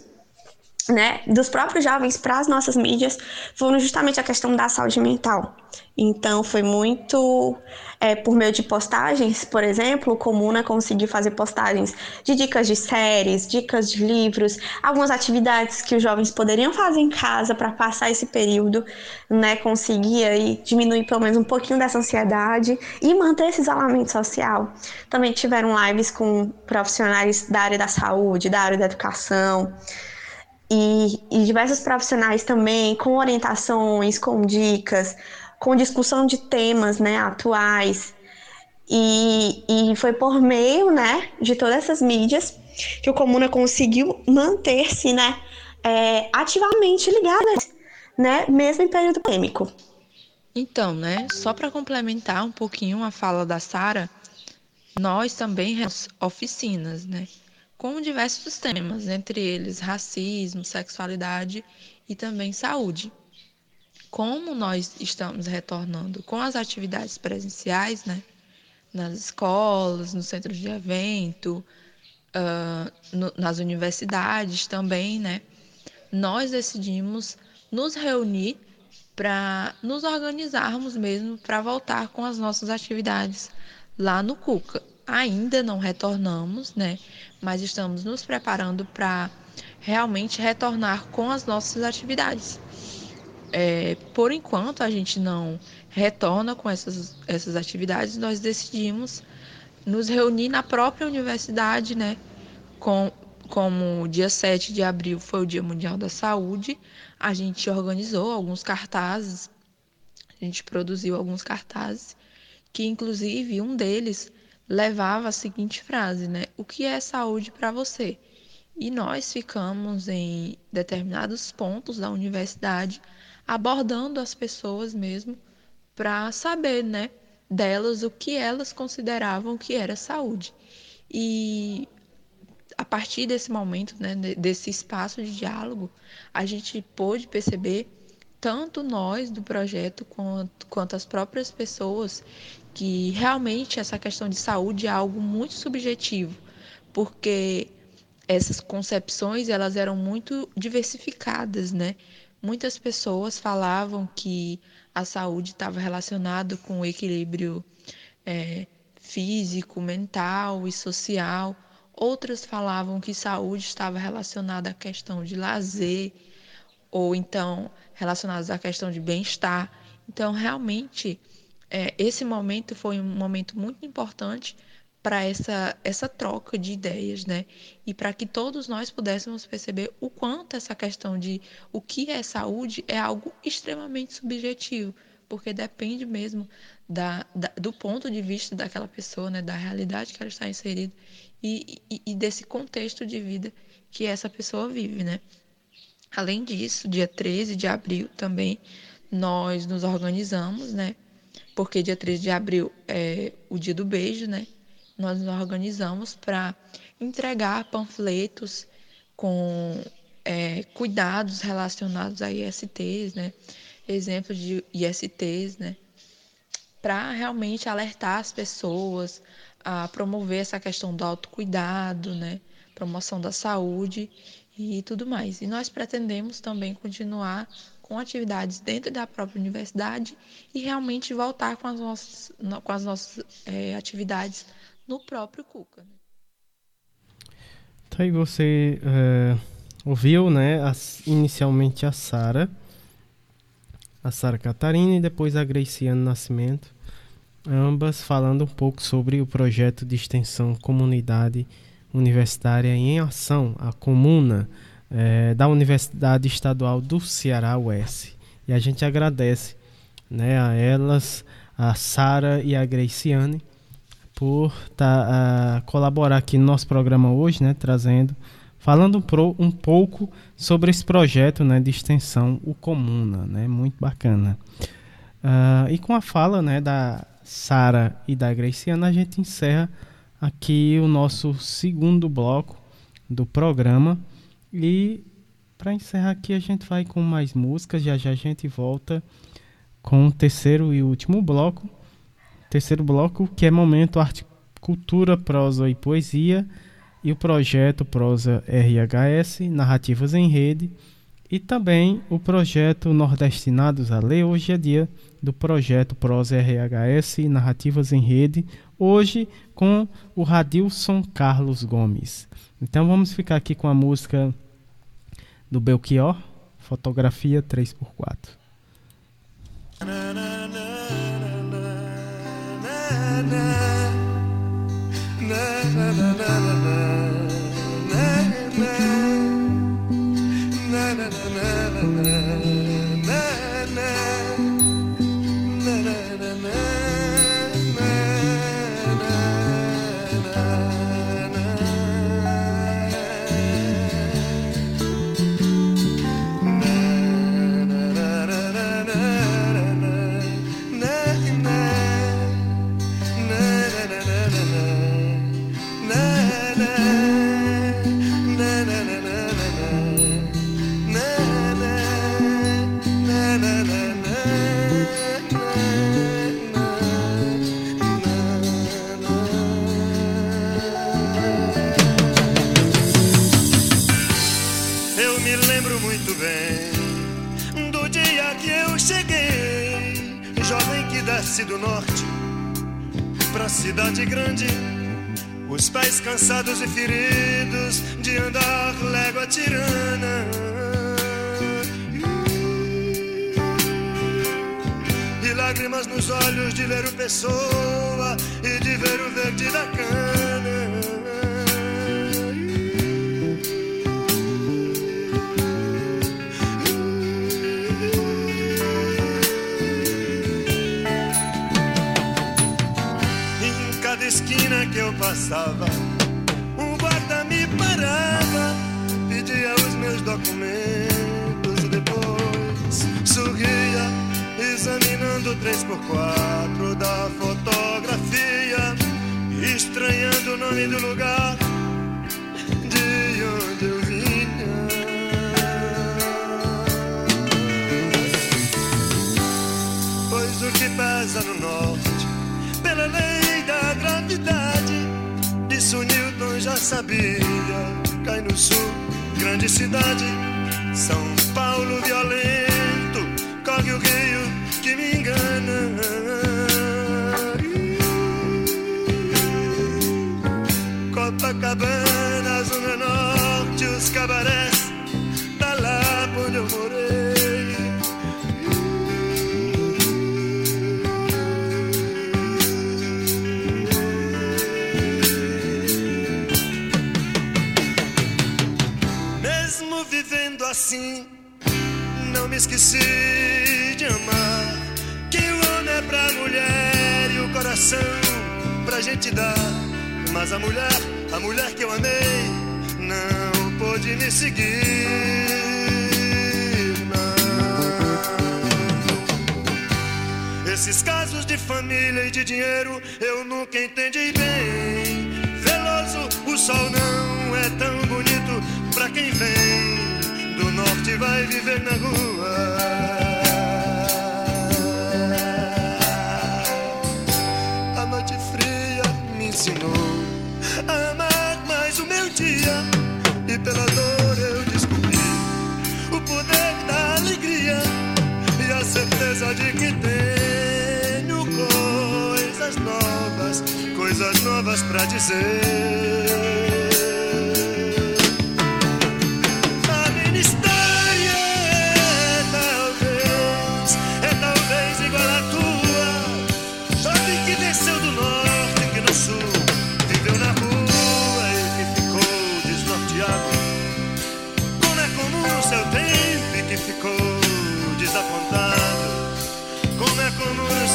né, dos próprios jovens para as nossas mídias foram justamente a questão da saúde mental. Então, foi muito é, por meio de postagens, por exemplo, Comuna conseguiu fazer postagens de dicas de séries, dicas de livros, algumas atividades que os jovens poderiam fazer em casa para passar esse período, né, conseguir aí diminuir pelo menos um pouquinho dessa ansiedade e manter esse isolamento social. Também tiveram lives com profissionais da área da saúde, da área da educação, e, e diversos profissionais também com orientações, com dicas, com discussão de temas né, atuais. E, e foi por meio né, de todas essas mídias que o Comuna conseguiu manter-se né, é, ativamente ligada, né, mesmo em período pandêmico. Então, né, só para complementar um pouquinho a fala da Sara, nós também oficinas, né, com diversos temas, entre eles racismo, sexualidade e também saúde. Como nós estamos retornando com as atividades presenciais, né, nas escolas, no centro de evento, uh, no, nas universidades também, né, nós decidimos nos reunir para nos organizarmos mesmo para voltar com as nossas atividades lá no Cuca. Ainda não retornamos, né? mas estamos nos preparando para realmente retornar com as nossas atividades. É, por enquanto, a gente não retorna com essas, essas atividades, nós decidimos nos reunir na própria universidade, né? Com, como dia 7 de abril foi o Dia Mundial da Saúde, a gente organizou alguns cartazes, a gente produziu alguns cartazes, que inclusive um deles levava a seguinte frase, né? O que é saúde para você? E nós ficamos em determinados pontos da universidade abordando as pessoas mesmo para saber, né, delas o que elas consideravam que era saúde. E a partir desse momento, né, desse espaço de diálogo, a gente pôde perceber tanto nós do projeto quanto, quanto as próprias pessoas que realmente essa questão de saúde é algo muito subjetivo, porque essas concepções elas eram muito diversificadas, né? Muitas pessoas falavam que a saúde estava relacionada com o equilíbrio é, físico, mental e social. Outras falavam que saúde estava relacionada à questão de lazer, ou então relacionadas à questão de bem-estar. Então, realmente, é, esse momento foi um momento muito importante para essa, essa troca de ideias, né? E para que todos nós pudéssemos perceber o quanto essa questão de o que é saúde é algo extremamente subjetivo, porque depende mesmo da, da do ponto de vista daquela pessoa, né? Da realidade que ela está inserida e, e, e desse contexto de vida que essa pessoa vive, né? Além disso, dia 13 de abril também nós nos organizamos, né? Porque dia 13 de abril é o dia do beijo, né? Nós nos organizamos para entregar panfletos com é, cuidados relacionados a ISTs, né? Exemplos de ISTs, né? Para realmente alertar as pessoas a promover essa questão do autocuidado, né? Promoção da saúde e tudo mais. E nós pretendemos também continuar com atividades dentro da própria universidade e realmente voltar com as nossas, com as nossas é, atividades no próprio Cuca. Né? Então aí você é, ouviu, né, as, inicialmente a Sara, a Sara Catarina e depois a Graciane Nascimento, ambas falando um pouco sobre o projeto de extensão Comunidade Universitária em Ação, a Comuna, é, da Universidade Estadual do Ceará, UES. E a gente agradece né, a elas, a Sara e a Graciane, por tá, uh, colaborar aqui no nosso programa hoje, né, trazendo, falando pro, um pouco sobre esse projeto né, de extensão, o Comuna, né, muito bacana. Uh, e com a fala né, da Sara e da Graciana, a gente encerra aqui o nosso segundo bloco do programa. E para encerrar aqui, a gente vai com mais músicas, já já a gente volta com o terceiro e último bloco. Terceiro bloco, que é Momento Arte, Cultura, Prosa e Poesia, e o projeto Prosa RHS, Narrativas em Rede, e também o projeto Nordestinados a Ler. Hoje é dia do projeto Prosa RHS, Narrativas em Rede, hoje com o Radilson Carlos Gomes. Então vamos ficar aqui com a música do Belchior, Fotografia 3x4. Do norte pra cidade grande. Os pés cansados e feridos de andar légua tirana. E lágrimas nos olhos de ler o Pessoa e de ver o verde da cana. Que eu passava, um guarda me parava, pedia os meus documentos e depois sorria, examinando três por quatro da fotografia, estranhando o nome do lugar de onde eu vinha. Pois o que pesa no norte, pela lei da gravidade. Disso Newton já sabia. Cai no sul, grande cidade. São Paulo violento, corre o rio que me engana. Copacabana, Zona Norte, os cabarés, assim, não me esqueci de amar. Que o homem é pra mulher e o coração pra gente dar. Mas a mulher, a mulher que eu amei, não pôde me seguir. Não. Esses casos de família e de dinheiro eu nunca entendi bem. Veloso, o sol não é tão bonito pra quem vem norte vai viver na rua. A noite fria me ensinou a amar mais o meu dia. E pela dor eu descobri o poder da alegria e a certeza de que tenho coisas novas, coisas novas pra dizer.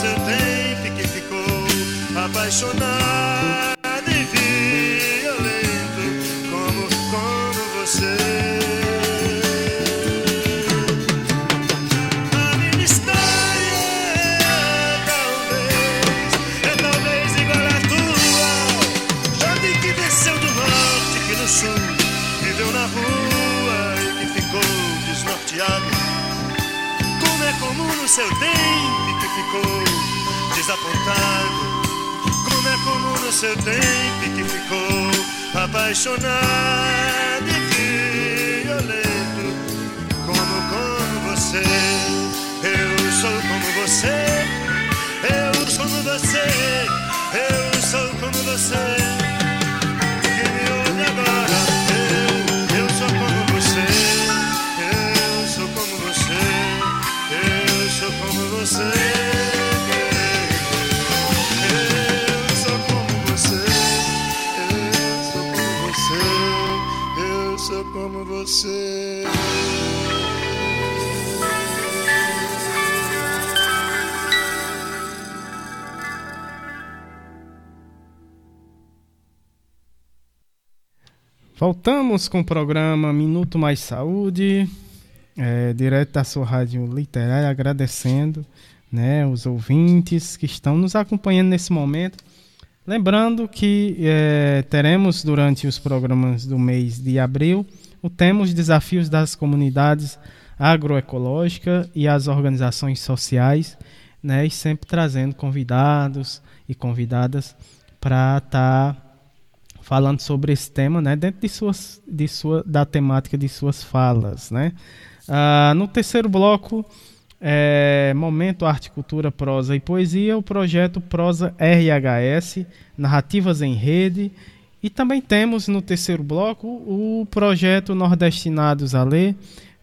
Seu tempo que ficou apaixonado e violento como, como você. Seu tempo ficou desapontado. Como é comum no seu tempo que ficou apaixonado e violento. Como, como você, eu sou como você, eu sou como você, eu sou como você. Que me ouve agora, Voltamos com o programa Minuto Mais Saúde, é, direto da sua rádio literária, agradecendo né, os ouvintes que estão nos acompanhando nesse momento. Lembrando que é, teremos durante os programas do mês de abril o tema os desafios das comunidades agroecológicas e as organizações sociais, né, e sempre trazendo convidados e convidadas para estar tá falando sobre esse tema, né, dentro de suas, de sua, da temática de suas falas, né. Ah, no terceiro bloco, é, Momento Arte, Cultura, Prosa e Poesia, o projeto Prosa RHS, Narrativas em Rede, e também temos no terceiro bloco o projeto Nordestinados a Ler,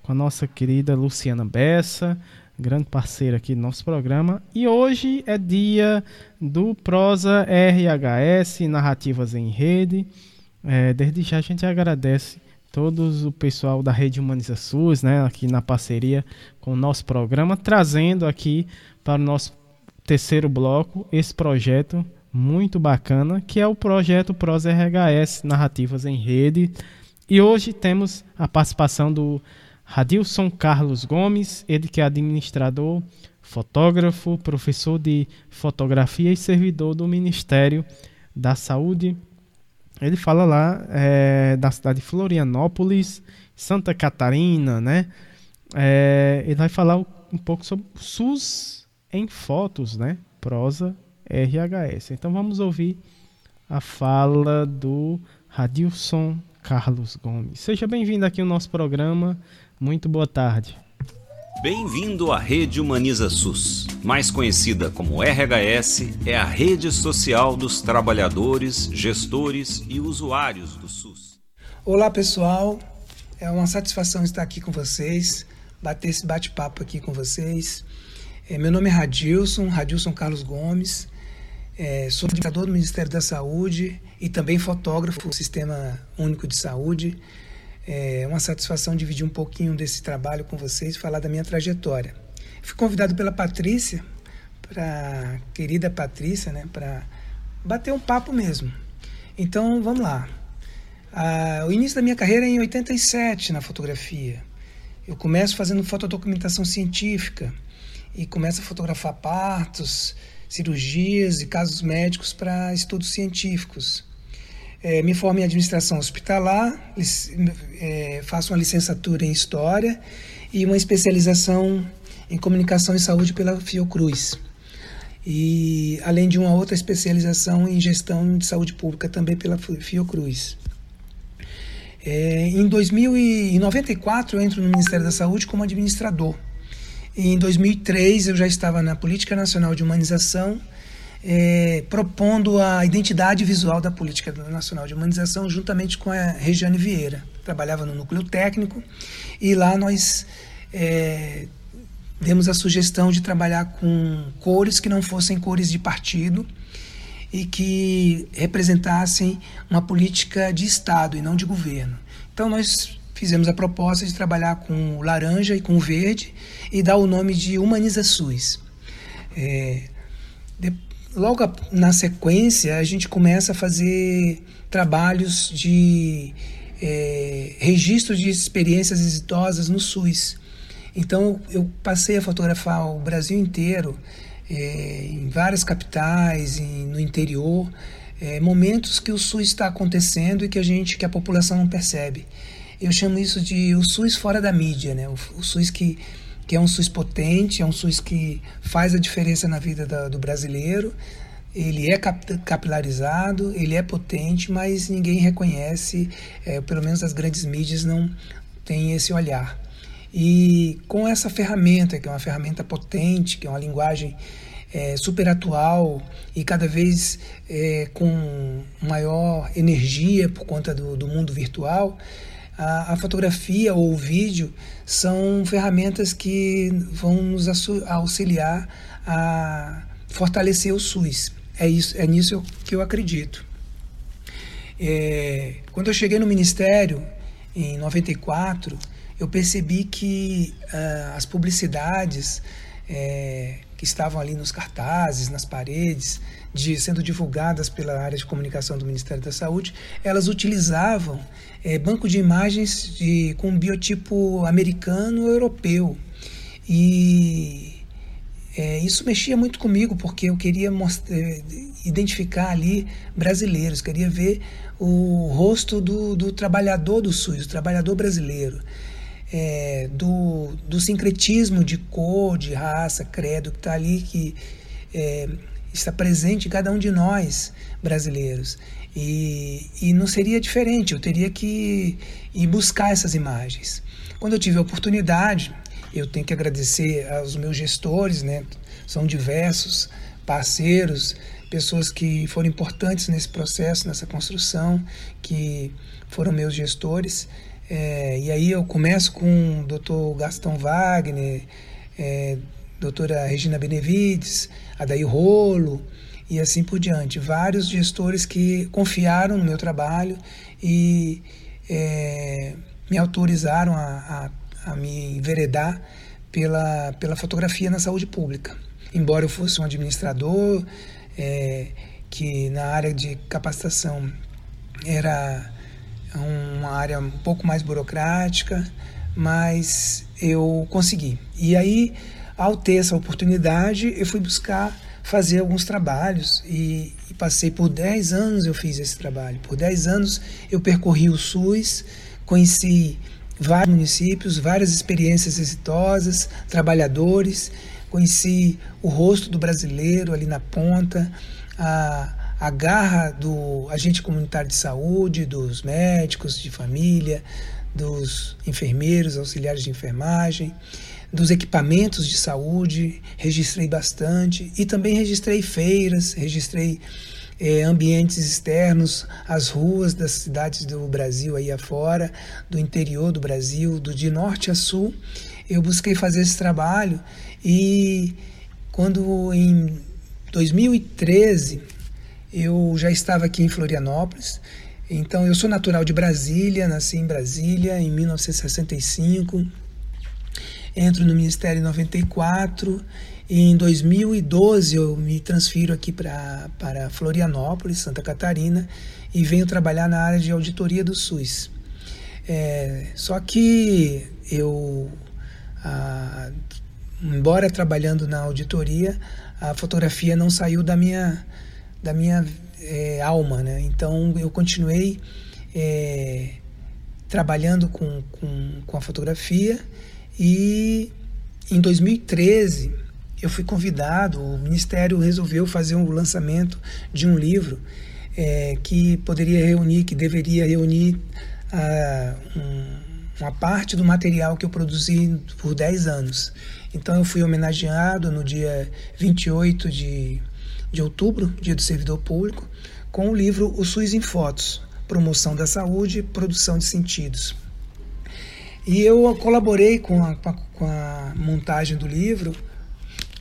com a nossa querida Luciana Bessa, grande parceira aqui do nosso programa. E hoje é dia do Prosa RHS, Narrativas em Rede. É, desde já a gente agradece todos o pessoal da Rede Humaniza SUS, né, aqui na parceria com o nosso programa, trazendo aqui para o nosso terceiro bloco esse projeto muito bacana, que é o projeto Prosa RHS, Narrativas em Rede. E hoje temos a participação do Radilson Carlos Gomes, ele que é administrador, fotógrafo, professor de fotografia e servidor do Ministério da Saúde. Ele fala lá é, da cidade de Florianópolis, Santa Catarina, né? É, ele vai falar um pouco sobre SUS em fotos, né? Prosa RHS. Então vamos ouvir a fala do Radilson Carlos Gomes. Seja bem-vindo aqui ao nosso programa. Muito boa tarde. Bem-vindo à Rede Humaniza SUS. Mais conhecida como RHS, é a rede social dos trabalhadores, gestores e usuários do SUS. Olá, pessoal. É uma satisfação estar aqui com vocês, bater esse bate-papo aqui com vocês. É, meu nome é Radilson, Radilson Carlos Gomes. É, sou administrador do Ministério da Saúde e também fotógrafo do Sistema Único de Saúde. É uma satisfação dividir um pouquinho desse trabalho com vocês e falar da minha trajetória. Fui convidado pela Patrícia, para querida Patrícia, né, para bater um papo mesmo. Então, vamos lá. Ah, o início da minha carreira é em 87 na fotografia. Eu começo fazendo fotodocumentação científica e começo a fotografar partos, cirurgias e casos médicos para estudos científicos. É, me formo em administração hospitalar, é, faço uma licenciatura em História e uma especialização em Comunicação e Saúde pela Fiocruz. E além de uma outra especialização em Gestão de Saúde Pública também pela Fiocruz. É, em 2094 eu entro no Ministério da Saúde como administrador. Em 2003 eu já estava na Política Nacional de Humanização é, propondo a identidade visual da Política Nacional de Humanização juntamente com a Regiane Vieira. Trabalhava no núcleo técnico e lá nós é, demos a sugestão de trabalhar com cores que não fossem cores de partido e que representassem uma política de Estado e não de governo. Então nós fizemos a proposta de trabalhar com laranja e com verde e dar o nome de Humaniza SUS. É, logo na sequência, a gente começa a fazer trabalhos de é, registro de experiências exitosas no SUS. Então, eu passei a fotografar o Brasil inteiro, é, em várias capitais, em, no interior, é, momentos que o SUS está acontecendo e que a gente, que a população não percebe. Eu chamo isso de o SUS fora da mídia, né? o, o SUS que, que é um SUS potente, é um SUS que faz a diferença na vida da, do brasileiro. Ele é capilarizado, ele é potente, mas ninguém reconhece, é, pelo menos as grandes mídias não têm esse olhar. E com essa ferramenta, que é uma ferramenta potente, que é uma linguagem é, super atual e cada vez é, com maior energia por conta do, do mundo virtual, a, a, fotografia ou o vídeo são ferramentas que vão nos auxiliar a fortalecer o SUS. É, isso, é nisso que eu acredito. É, quando eu cheguei no Ministério, em 94, eu percebi que uh, as publicidades é, que estavam ali nos cartazes, nas paredes, de, sendo divulgadas pela área de comunicação do Ministério da Saúde, elas utilizavam é, banco de imagens de, com biotipo americano ou europeu. E é, isso mexia muito comigo, porque eu queria é, identificar ali brasileiros, queria ver o rosto do, do trabalhador do SUS, do trabalhador brasileiro é, do, do sincretismo de cor, de raça, credo que está ali, que é, está presente em cada um de nós brasileiros. E, e não seria diferente, eu teria que ir buscar essas imagens. Quando eu tive a oportunidade, eu tenho que agradecer aos meus gestores, né? são diversos parceiros, pessoas que foram importantes nesse processo, nessa construção, que foram meus gestores. É, e aí eu começo com o Dr. Gastão Wagner, é, doutora Regina Benevides, Adair Rolo e assim por diante. Vários gestores que confiaram no meu trabalho e é, me autorizaram a, a, a, me enveredar pela, pela fotografia na saúde pública. Embora eu fosse um administrador, é, que na área de capacitação era uma área um pouco mais burocrática, mas eu consegui. E aí, ao ter essa oportunidade, eu fui buscar fazer alguns trabalhos. E, e passei por 10 anos eu fiz esse trabalho. Por 10 anos eu percorri o SUS, conheci vários municípios, várias experiências exitosas, trabalhadores, conheci o rosto do brasileiro ali na ponta, a a garra do agente comunitário de saúde, dos médicos de família, dos enfermeiros, auxiliares de enfermagem, dos equipamentos de saúde, registrei bastante e também registrei feiras, registrei eh, ambientes externos, as ruas das cidades do Brasil aí afora, do interior do Brasil, do de norte a sul. Eu busquei fazer esse trabalho e quando em 2013 eu já estava aqui em Florianópolis, então eu sou natural de Brasília, nasci em Brasília em 1965. Entro no Ministério em 94 e em 2012 eu me transfiro aqui para Florianópolis, Santa Catarina, e venho trabalhar na área de auditoria do SUS. É, só que eu, embora trabalhando na auditoria, a fotografia não saiu da minha da minha é, alma, né? Então eu continuei é, trabalhando com, com, com a fotografia e em 2013 eu fui convidado, o Ministério resolveu fazer um lançamento de um livro é, que poderia reunir, que deveria reunir uh, um, uma parte do material que eu produzi por 10 anos. Então eu fui homenageado no dia 28 de de outubro, Dia do Servidor Público, com o livro O SUS em Fotos, Promoção da Saúde Produção de Sentidos. E eu colaborei com a, com a montagem do livro,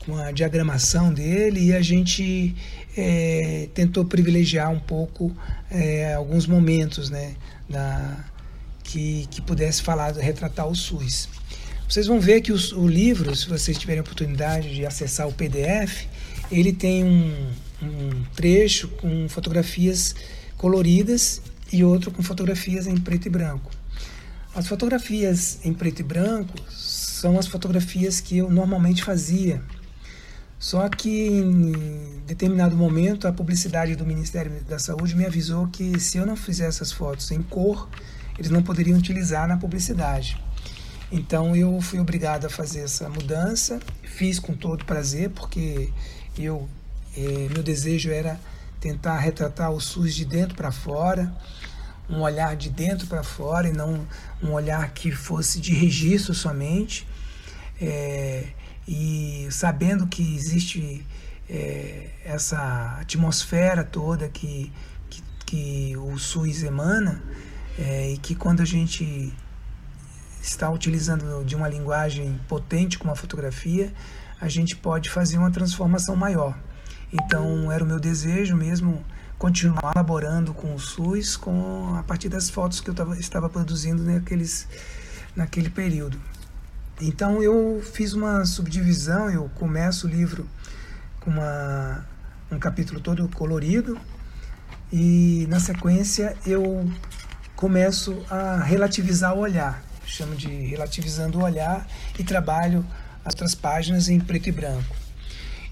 com a diagramação dele, e a gente é, tentou privilegiar um pouco é, alguns momentos né, da, que, que pudesse falar, retratar o SUS. Vocês vão ver que o, o livro, se vocês tiverem oportunidade de acessar o PDF, ele tem um, um trecho com fotografias coloridas e outro com fotografias em preto e branco. As fotografias em preto e branco são as fotografias que eu normalmente fazia. Só que em determinado momento a publicidade do Ministério da Saúde me avisou que se eu não fizesse essas fotos em cor, eles não poderiam utilizar na publicidade. Então eu fui obrigado a fazer essa mudança, fiz com todo prazer, porque eu eh, meu desejo era tentar retratar o SUS de dentro para fora, um olhar de dentro para fora e não um olhar que fosse de registro somente. É, e sabendo que existe é, essa atmosfera toda que, que, que o SUS emana, é, e que quando a gente está utilizando de uma linguagem potente como a fotografia, a gente pode fazer uma transformação maior. Então era o meu desejo mesmo continuar elaborando com o SUS com, a partir das fotos que eu tava, estava produzindo naqueles, naquele período. Então eu fiz uma subdivisão, eu começo o livro com uma, um capítulo todo colorido e na sequência eu começo a relativizar o olhar, chamo de relativizando o olhar e trabalho as outras páginas em preto e branco.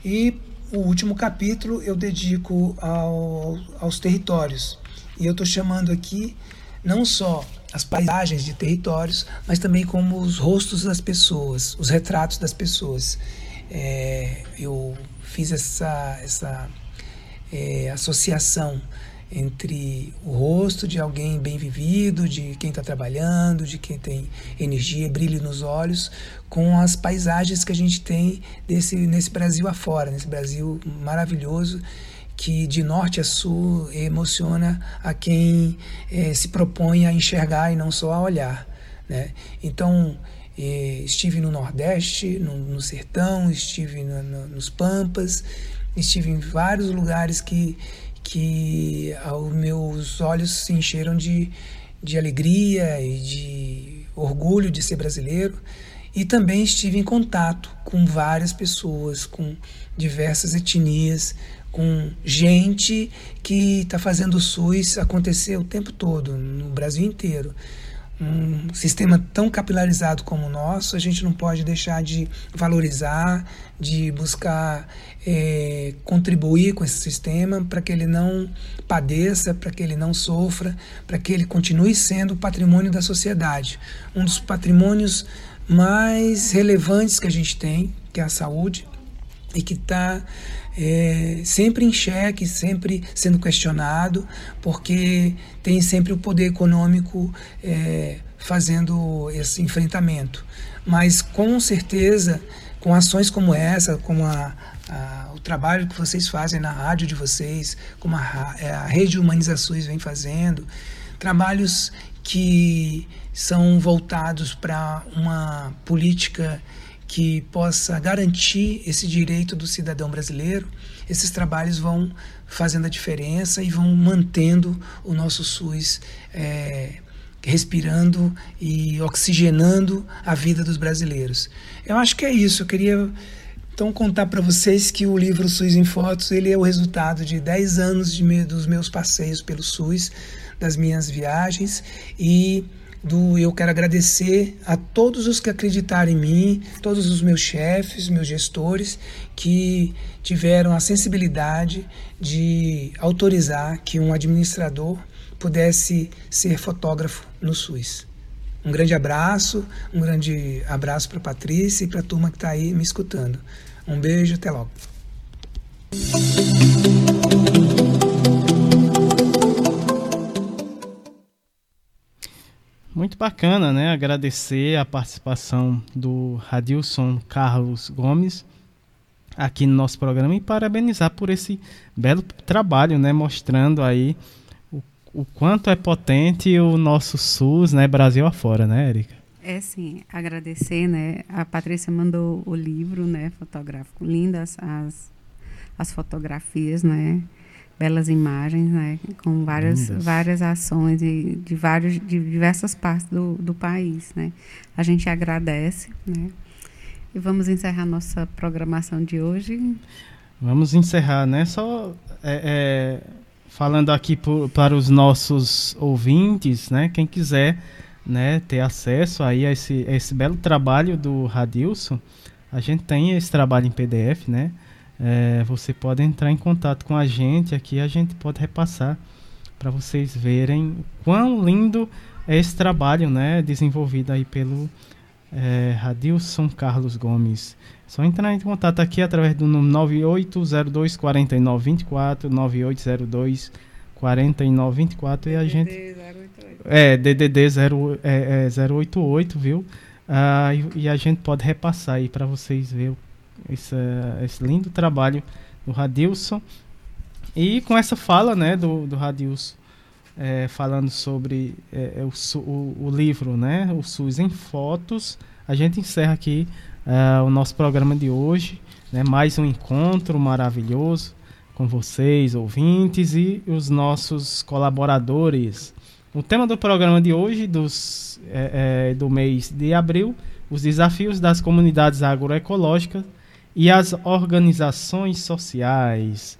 E o último capítulo eu dedico ao, aos territórios. E eu estou chamando aqui não só as paisagens de territórios, mas também como os rostos das pessoas, os retratos das pessoas. É, eu fiz essa, essa é, associação entre o rosto de alguém bem vivido, de quem está trabalhando, de quem tem energia, brilho nos olhos, com as paisagens que a gente tem desse, nesse Brasil afora, nesse Brasil maravilhoso que de norte a sul emociona a quem eh, se propõe a enxergar e não só a olhar. Né? Então, eh, estive no Nordeste, no, no sertão, estive no, no, nos Pampas, estive em vários lugares que, que os meus olhos se encheram de, de alegria e de orgulho de ser brasileiro. E também estive em contato com várias pessoas, com diversas etnias, com gente que está fazendo o SUS acontecer o tempo todo, no Brasil inteiro um sistema tão capilarizado como o nosso, a gente não pode deixar de valorizar, de buscar é, contribuir com esse sistema para que ele não padeça, para que ele não sofra, para que ele continue sendo patrimônio da sociedade. Um dos patrimônios mais relevantes que a gente tem, que é a saúde, e que está é, sempre em xeque, sempre sendo questionado, porque tem sempre o poder econômico é, fazendo esse enfrentamento. Mas com certeza, com ações como essa, como a, a, o trabalho que vocês fazem na rádio de vocês, como a, é, a Rede Humanizações vem fazendo, trabalhos que são voltados para uma política que possa garantir esse direito do cidadão brasileiro, esses trabalhos vão fazendo a diferença e vão mantendo o nosso SUS é, respirando e oxigenando a vida dos brasileiros. Eu acho que é isso. Eu queria então contar para vocês que o livro SUS em Fotos ele é o resultado de 10 anos de, dos meus passeios pelo SUS, das minhas viagens e do eu quero agradecer a todos os que acreditaram em mim, todos os meus chefes, meus gestores que tiveram a sensibilidade de autorizar que um administrador pudesse ser fotógrafo no SUS. Um grande abraço, um grande abraço para Patrícia e para a turma que está aí me escutando. Um beijo, até logo. Muito bacana, né? Agradecer a participação do Radilson Carlos Gomes aqui no nosso programa e parabenizar por esse belo trabalho, né? Mostrando aí o, o quanto é potente o nosso SUS, né? Brasil afora, né, Erika? É sim, agradecer, né? A Patrícia mandou o livro, né? Fotográfico, lindas as, as fotografias, né? Belas imagens, né, com várias, várias ações de, de, vários, de diversas partes do, do país. Né. A gente agradece. Né, e vamos encerrar nossa programação de hoje. Vamos encerrar, né? Só é, é, falando aqui por, para os nossos ouvintes, né? Quem quiser né, ter acesso aí a esse, a esse belo trabalho do Radilson, a gente tem esse trabalho em PDF, né? É, você pode entrar em contato com a gente aqui, a gente pode repassar para vocês verem quão lindo é esse trabalho, né, desenvolvido aí pelo é, Radilson Carlos Gomes. Só entrar em contato aqui através do número 9802 4924 9802 4924 e a gente é DDD 0, é, é 088, viu? Ah, e, e, a gente pode repassar aí para vocês ver esse, esse, lindo trabalho do Radilson. E com essa fala né, do, do Radilson, é, falando sobre é, é o, o, o, livro, né, o SUS em fotos, a gente encerra aqui é, o nosso programa de hoje. Né, mais um encontro maravilhoso com vocês, ouvintes, e os nossos colaboradores. O tema do programa de hoje, dos, é, é, do mês de abril, os desafios das comunidades agroecológicas e as organizações sociais.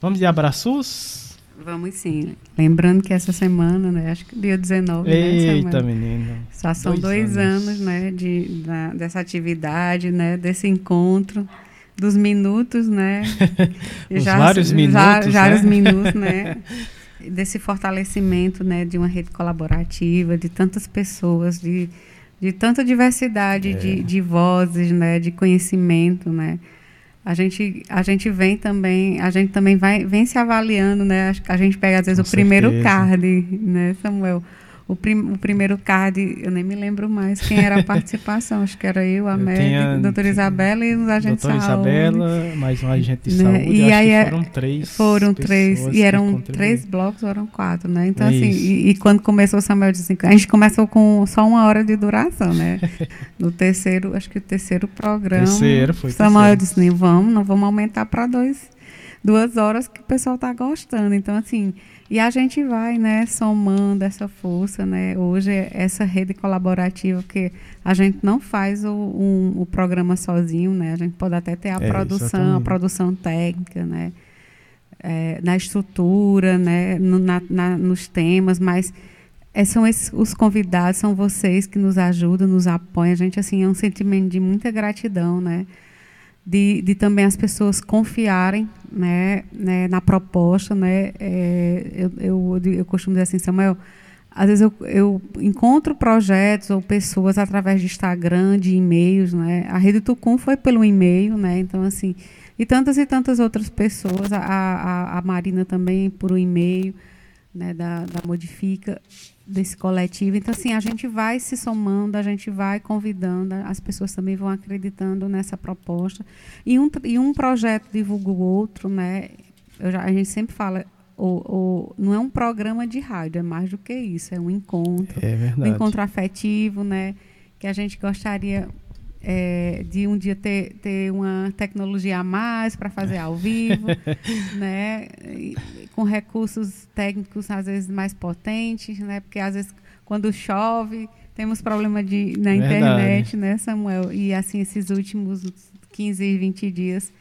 Vamos de abraços? Vamos sim. Lembrando que essa semana, né? Acho que dia 19, Eita, né, menina. Só são dois, dois anos. anos, né? De, da, dessa atividade, né? Desse encontro dos minutos, né? Os já, vários minutos, já, já né? minutos, né? desse fortalecimento né, de uma rede colaborativa, de tantas pessoas, de, de tanta diversidade é. de, de vozes, né, de conhecimento, né? A gente, a gente vem também, a gente também vai, vem se avaliando, né? A gente pega às vezes Com o certeza. primeiro card, né, Samuel? O, prim, o primeiro card, eu nem me lembro mais quem era a participação. Acho que era eu, a médica, a doutora Isabela e os agentes doutora de saúde. Isabela, mais um agente de né? saúde. E aí é, foram três. Foram três. E eram três blocos, eram quatro, né? Então, assim, e, e, quando começou o Samuel disse assim, a gente começou com só uma hora de duração, né? no terceiro, acho que o terceiro programa. Terceiro, foi Samuel terceiro. disse, não vamos, não vamos aumentar para dois, duas horas que o pessoal está gostando. Então, assim e a gente vai, né, somando essa força, né? Hoje essa rede colaborativa que a gente não faz o, um, o programa sozinho, né? A gente pode até ter a é, produção, exatamente. a produção técnica, né? É, na estrutura, né? No, na, na, nos temas, mas é, são esses, os convidados, são vocês que nos ajudam, nos apoiam. A gente assim é um sentimento de muita gratidão, né? De, de também as pessoas confiarem né, né, na proposta. Né, é, eu, eu, eu costumo dizer assim, Samuel, às vezes eu, eu encontro projetos ou pessoas através de Instagram, de e-mails, né? A Rede Tucum foi pelo e-mail, né? Então, assim, e tantas e tantas outras pessoas, a, a, a Marina também por um e-mail, né, da, da Modifica desse coletivo. Então, assim, a gente vai se somando, a gente vai convidando, as pessoas também vão acreditando nessa proposta. E um, e um projeto divulga o outro, né? Já, a gente sempre fala, o, o, não é um programa de rádio, é mais do que isso, é um encontro. É verdade. Um encontro afetivo, né? Que a gente gostaria é, de um dia ter, ter uma tecnologia a mais para fazer ao vivo, né? E, com recursos técnicos às vezes mais potentes, né? Porque às vezes quando chove temos problema de, na Verdade. internet, né, Samuel? E assim, esses últimos 15, 20 dias,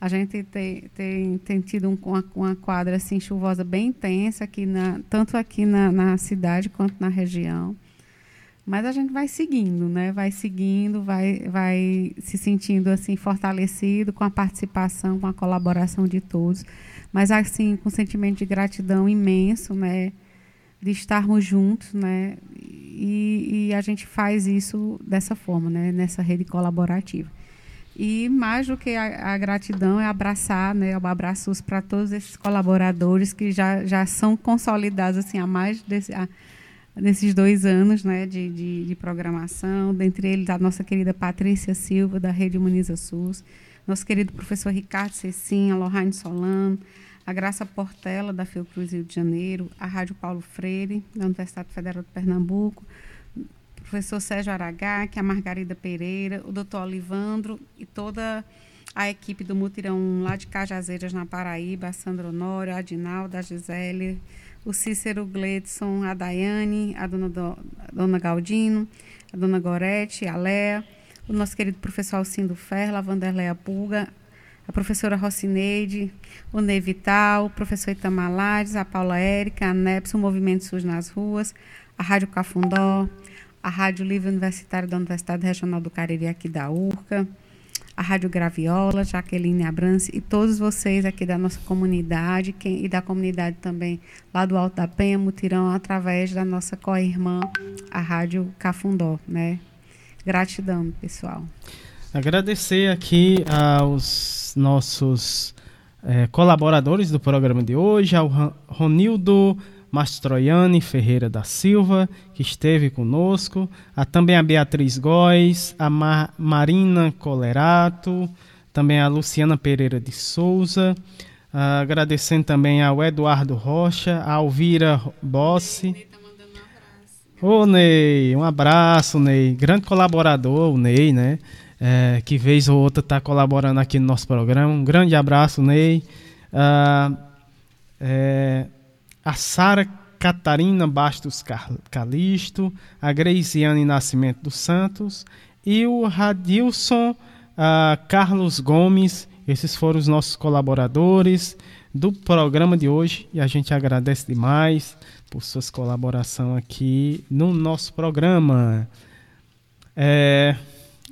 a gente tem, tem, tem tido um, uma, uma quadra assim, chuvosa bem intensa, aqui na, tanto aqui na, na cidade quanto na região. Mas a gente vai seguindo, né? Vai seguindo, vai, vai se sentindo assim fortalecido com a participação, com a colaboração de todos, mas assim com um sentimento de gratidão imenso, né? De estarmos juntos, né? E, e a gente faz isso dessa forma, né? Nessa rede colaborativa. E mais do que a, a gratidão é abraçar, né? Abraços para todos esses colaboradores que já, já são consolidados assim há mais desse, nesses dois anos né, de, de, de, programação, dentre eles a nossa querida Patrícia Silva, da Rede Humaniza SUS, nosso querido professor Ricardo Cecinha, a Lohane Solano, a Graça Portela, da Fiocruz Rio de Janeiro, a Rádio Paulo Freire, da Universidade Federal de Pernambuco, o professor Sérgio é a Margarida Pereira, o doutor Olivandro e toda a equipe do Mutirão lá de Cajazeiras, na Paraíba, a Sandra Honório, a Adinalda, a Gisele, o Cícero Gledson, a Daiane, a dona, do, a dona Galdino, a dona Gorete, a Léa, o nosso querido professor Alcindo Ferla, a Vanderleia Pulga, a professora Rocineide, o Ney Vital, o professor Itamar a Paula Érica, a NEPS, o Movimento SUS nas Ruas, a Rádio Cafundó, a Rádio Livre Universitária da Universidade Regional do Cariri aqui da URCA, a Rádio Graviola, Jaqueline Abrance e todos vocês aqui da nossa comunidade quem, e da comunidade também lá do Alto da Penha, Mutirão, através da nossa co-irmã, a Rádio Cafundó. Né? Gratidão, pessoal. Agradecer aqui aos nossos é, colaboradores do programa de hoje, ao Ronildo Mastroianni Ferreira da Silva, que esteve conosco, a, também a Beatriz Góes, a Mar, Marina Colerato, também a Luciana Pereira de Souza, uh, agradecendo também ao Eduardo Rocha, a Alvira Bossi. Ô Ney, um abraço, Ney. Grande colaborador, o Ney, né? É, que vez ou outra está colaborando aqui no nosso programa. Um grande abraço, Ney. Uh, é, a Sara Catarina Bastos Calisto, a Greisiane Nascimento dos Santos e o Radilson uh, Carlos Gomes. Esses foram os nossos colaboradores do programa de hoje e a gente agradece demais por suas colaboração aqui no nosso programa. É,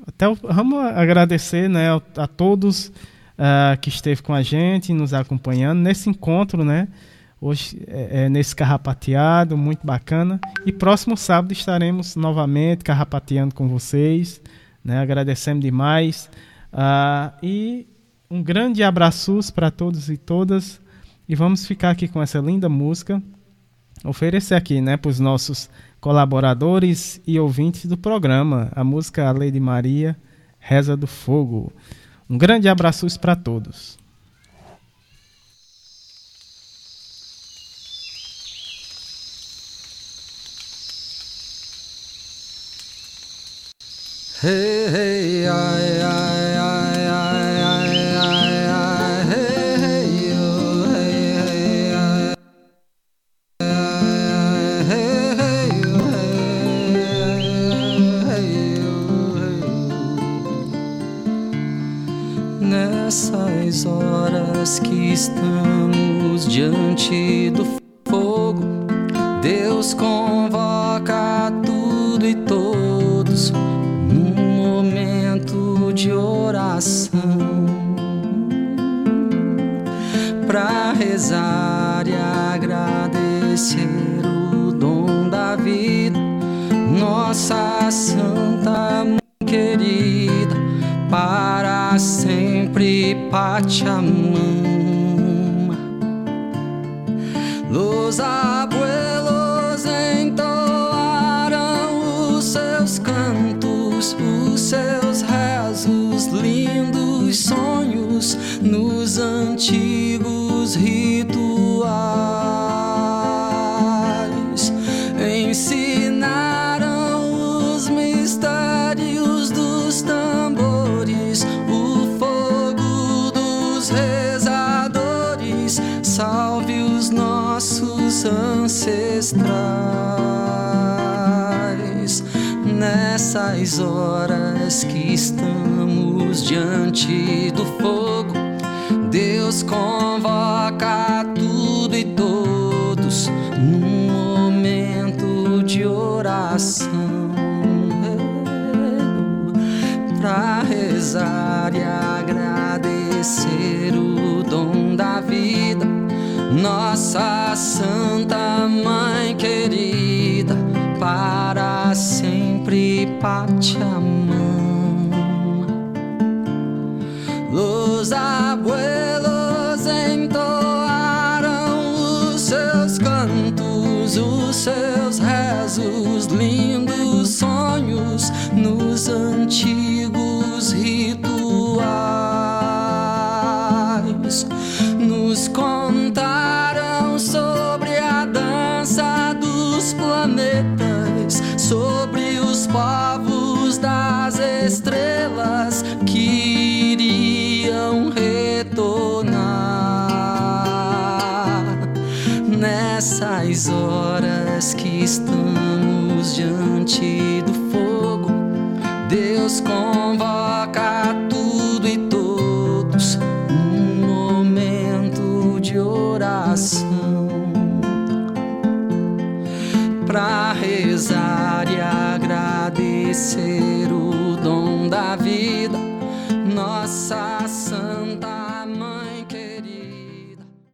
até vamos agradecer né, a, todos uh, que esteve com a gente, nos acompanhando nesse encontro, né? Hoje é, é, nesse carrapateado, muito bacana. E próximo sábado estaremos novamente carrapateando com vocês. Né? Agradecemos demais. Ah, e um grande abraço para todos e todas. E vamos ficar aqui com essa linda música. Oferecer aqui né, para os nossos colaboradores e ouvintes do programa. A música A Lady Maria, Reza do Fogo. Um grande abraço para todos. Hey, hey, ai, horas que estamos diante do fogo. Sempre Pachamama.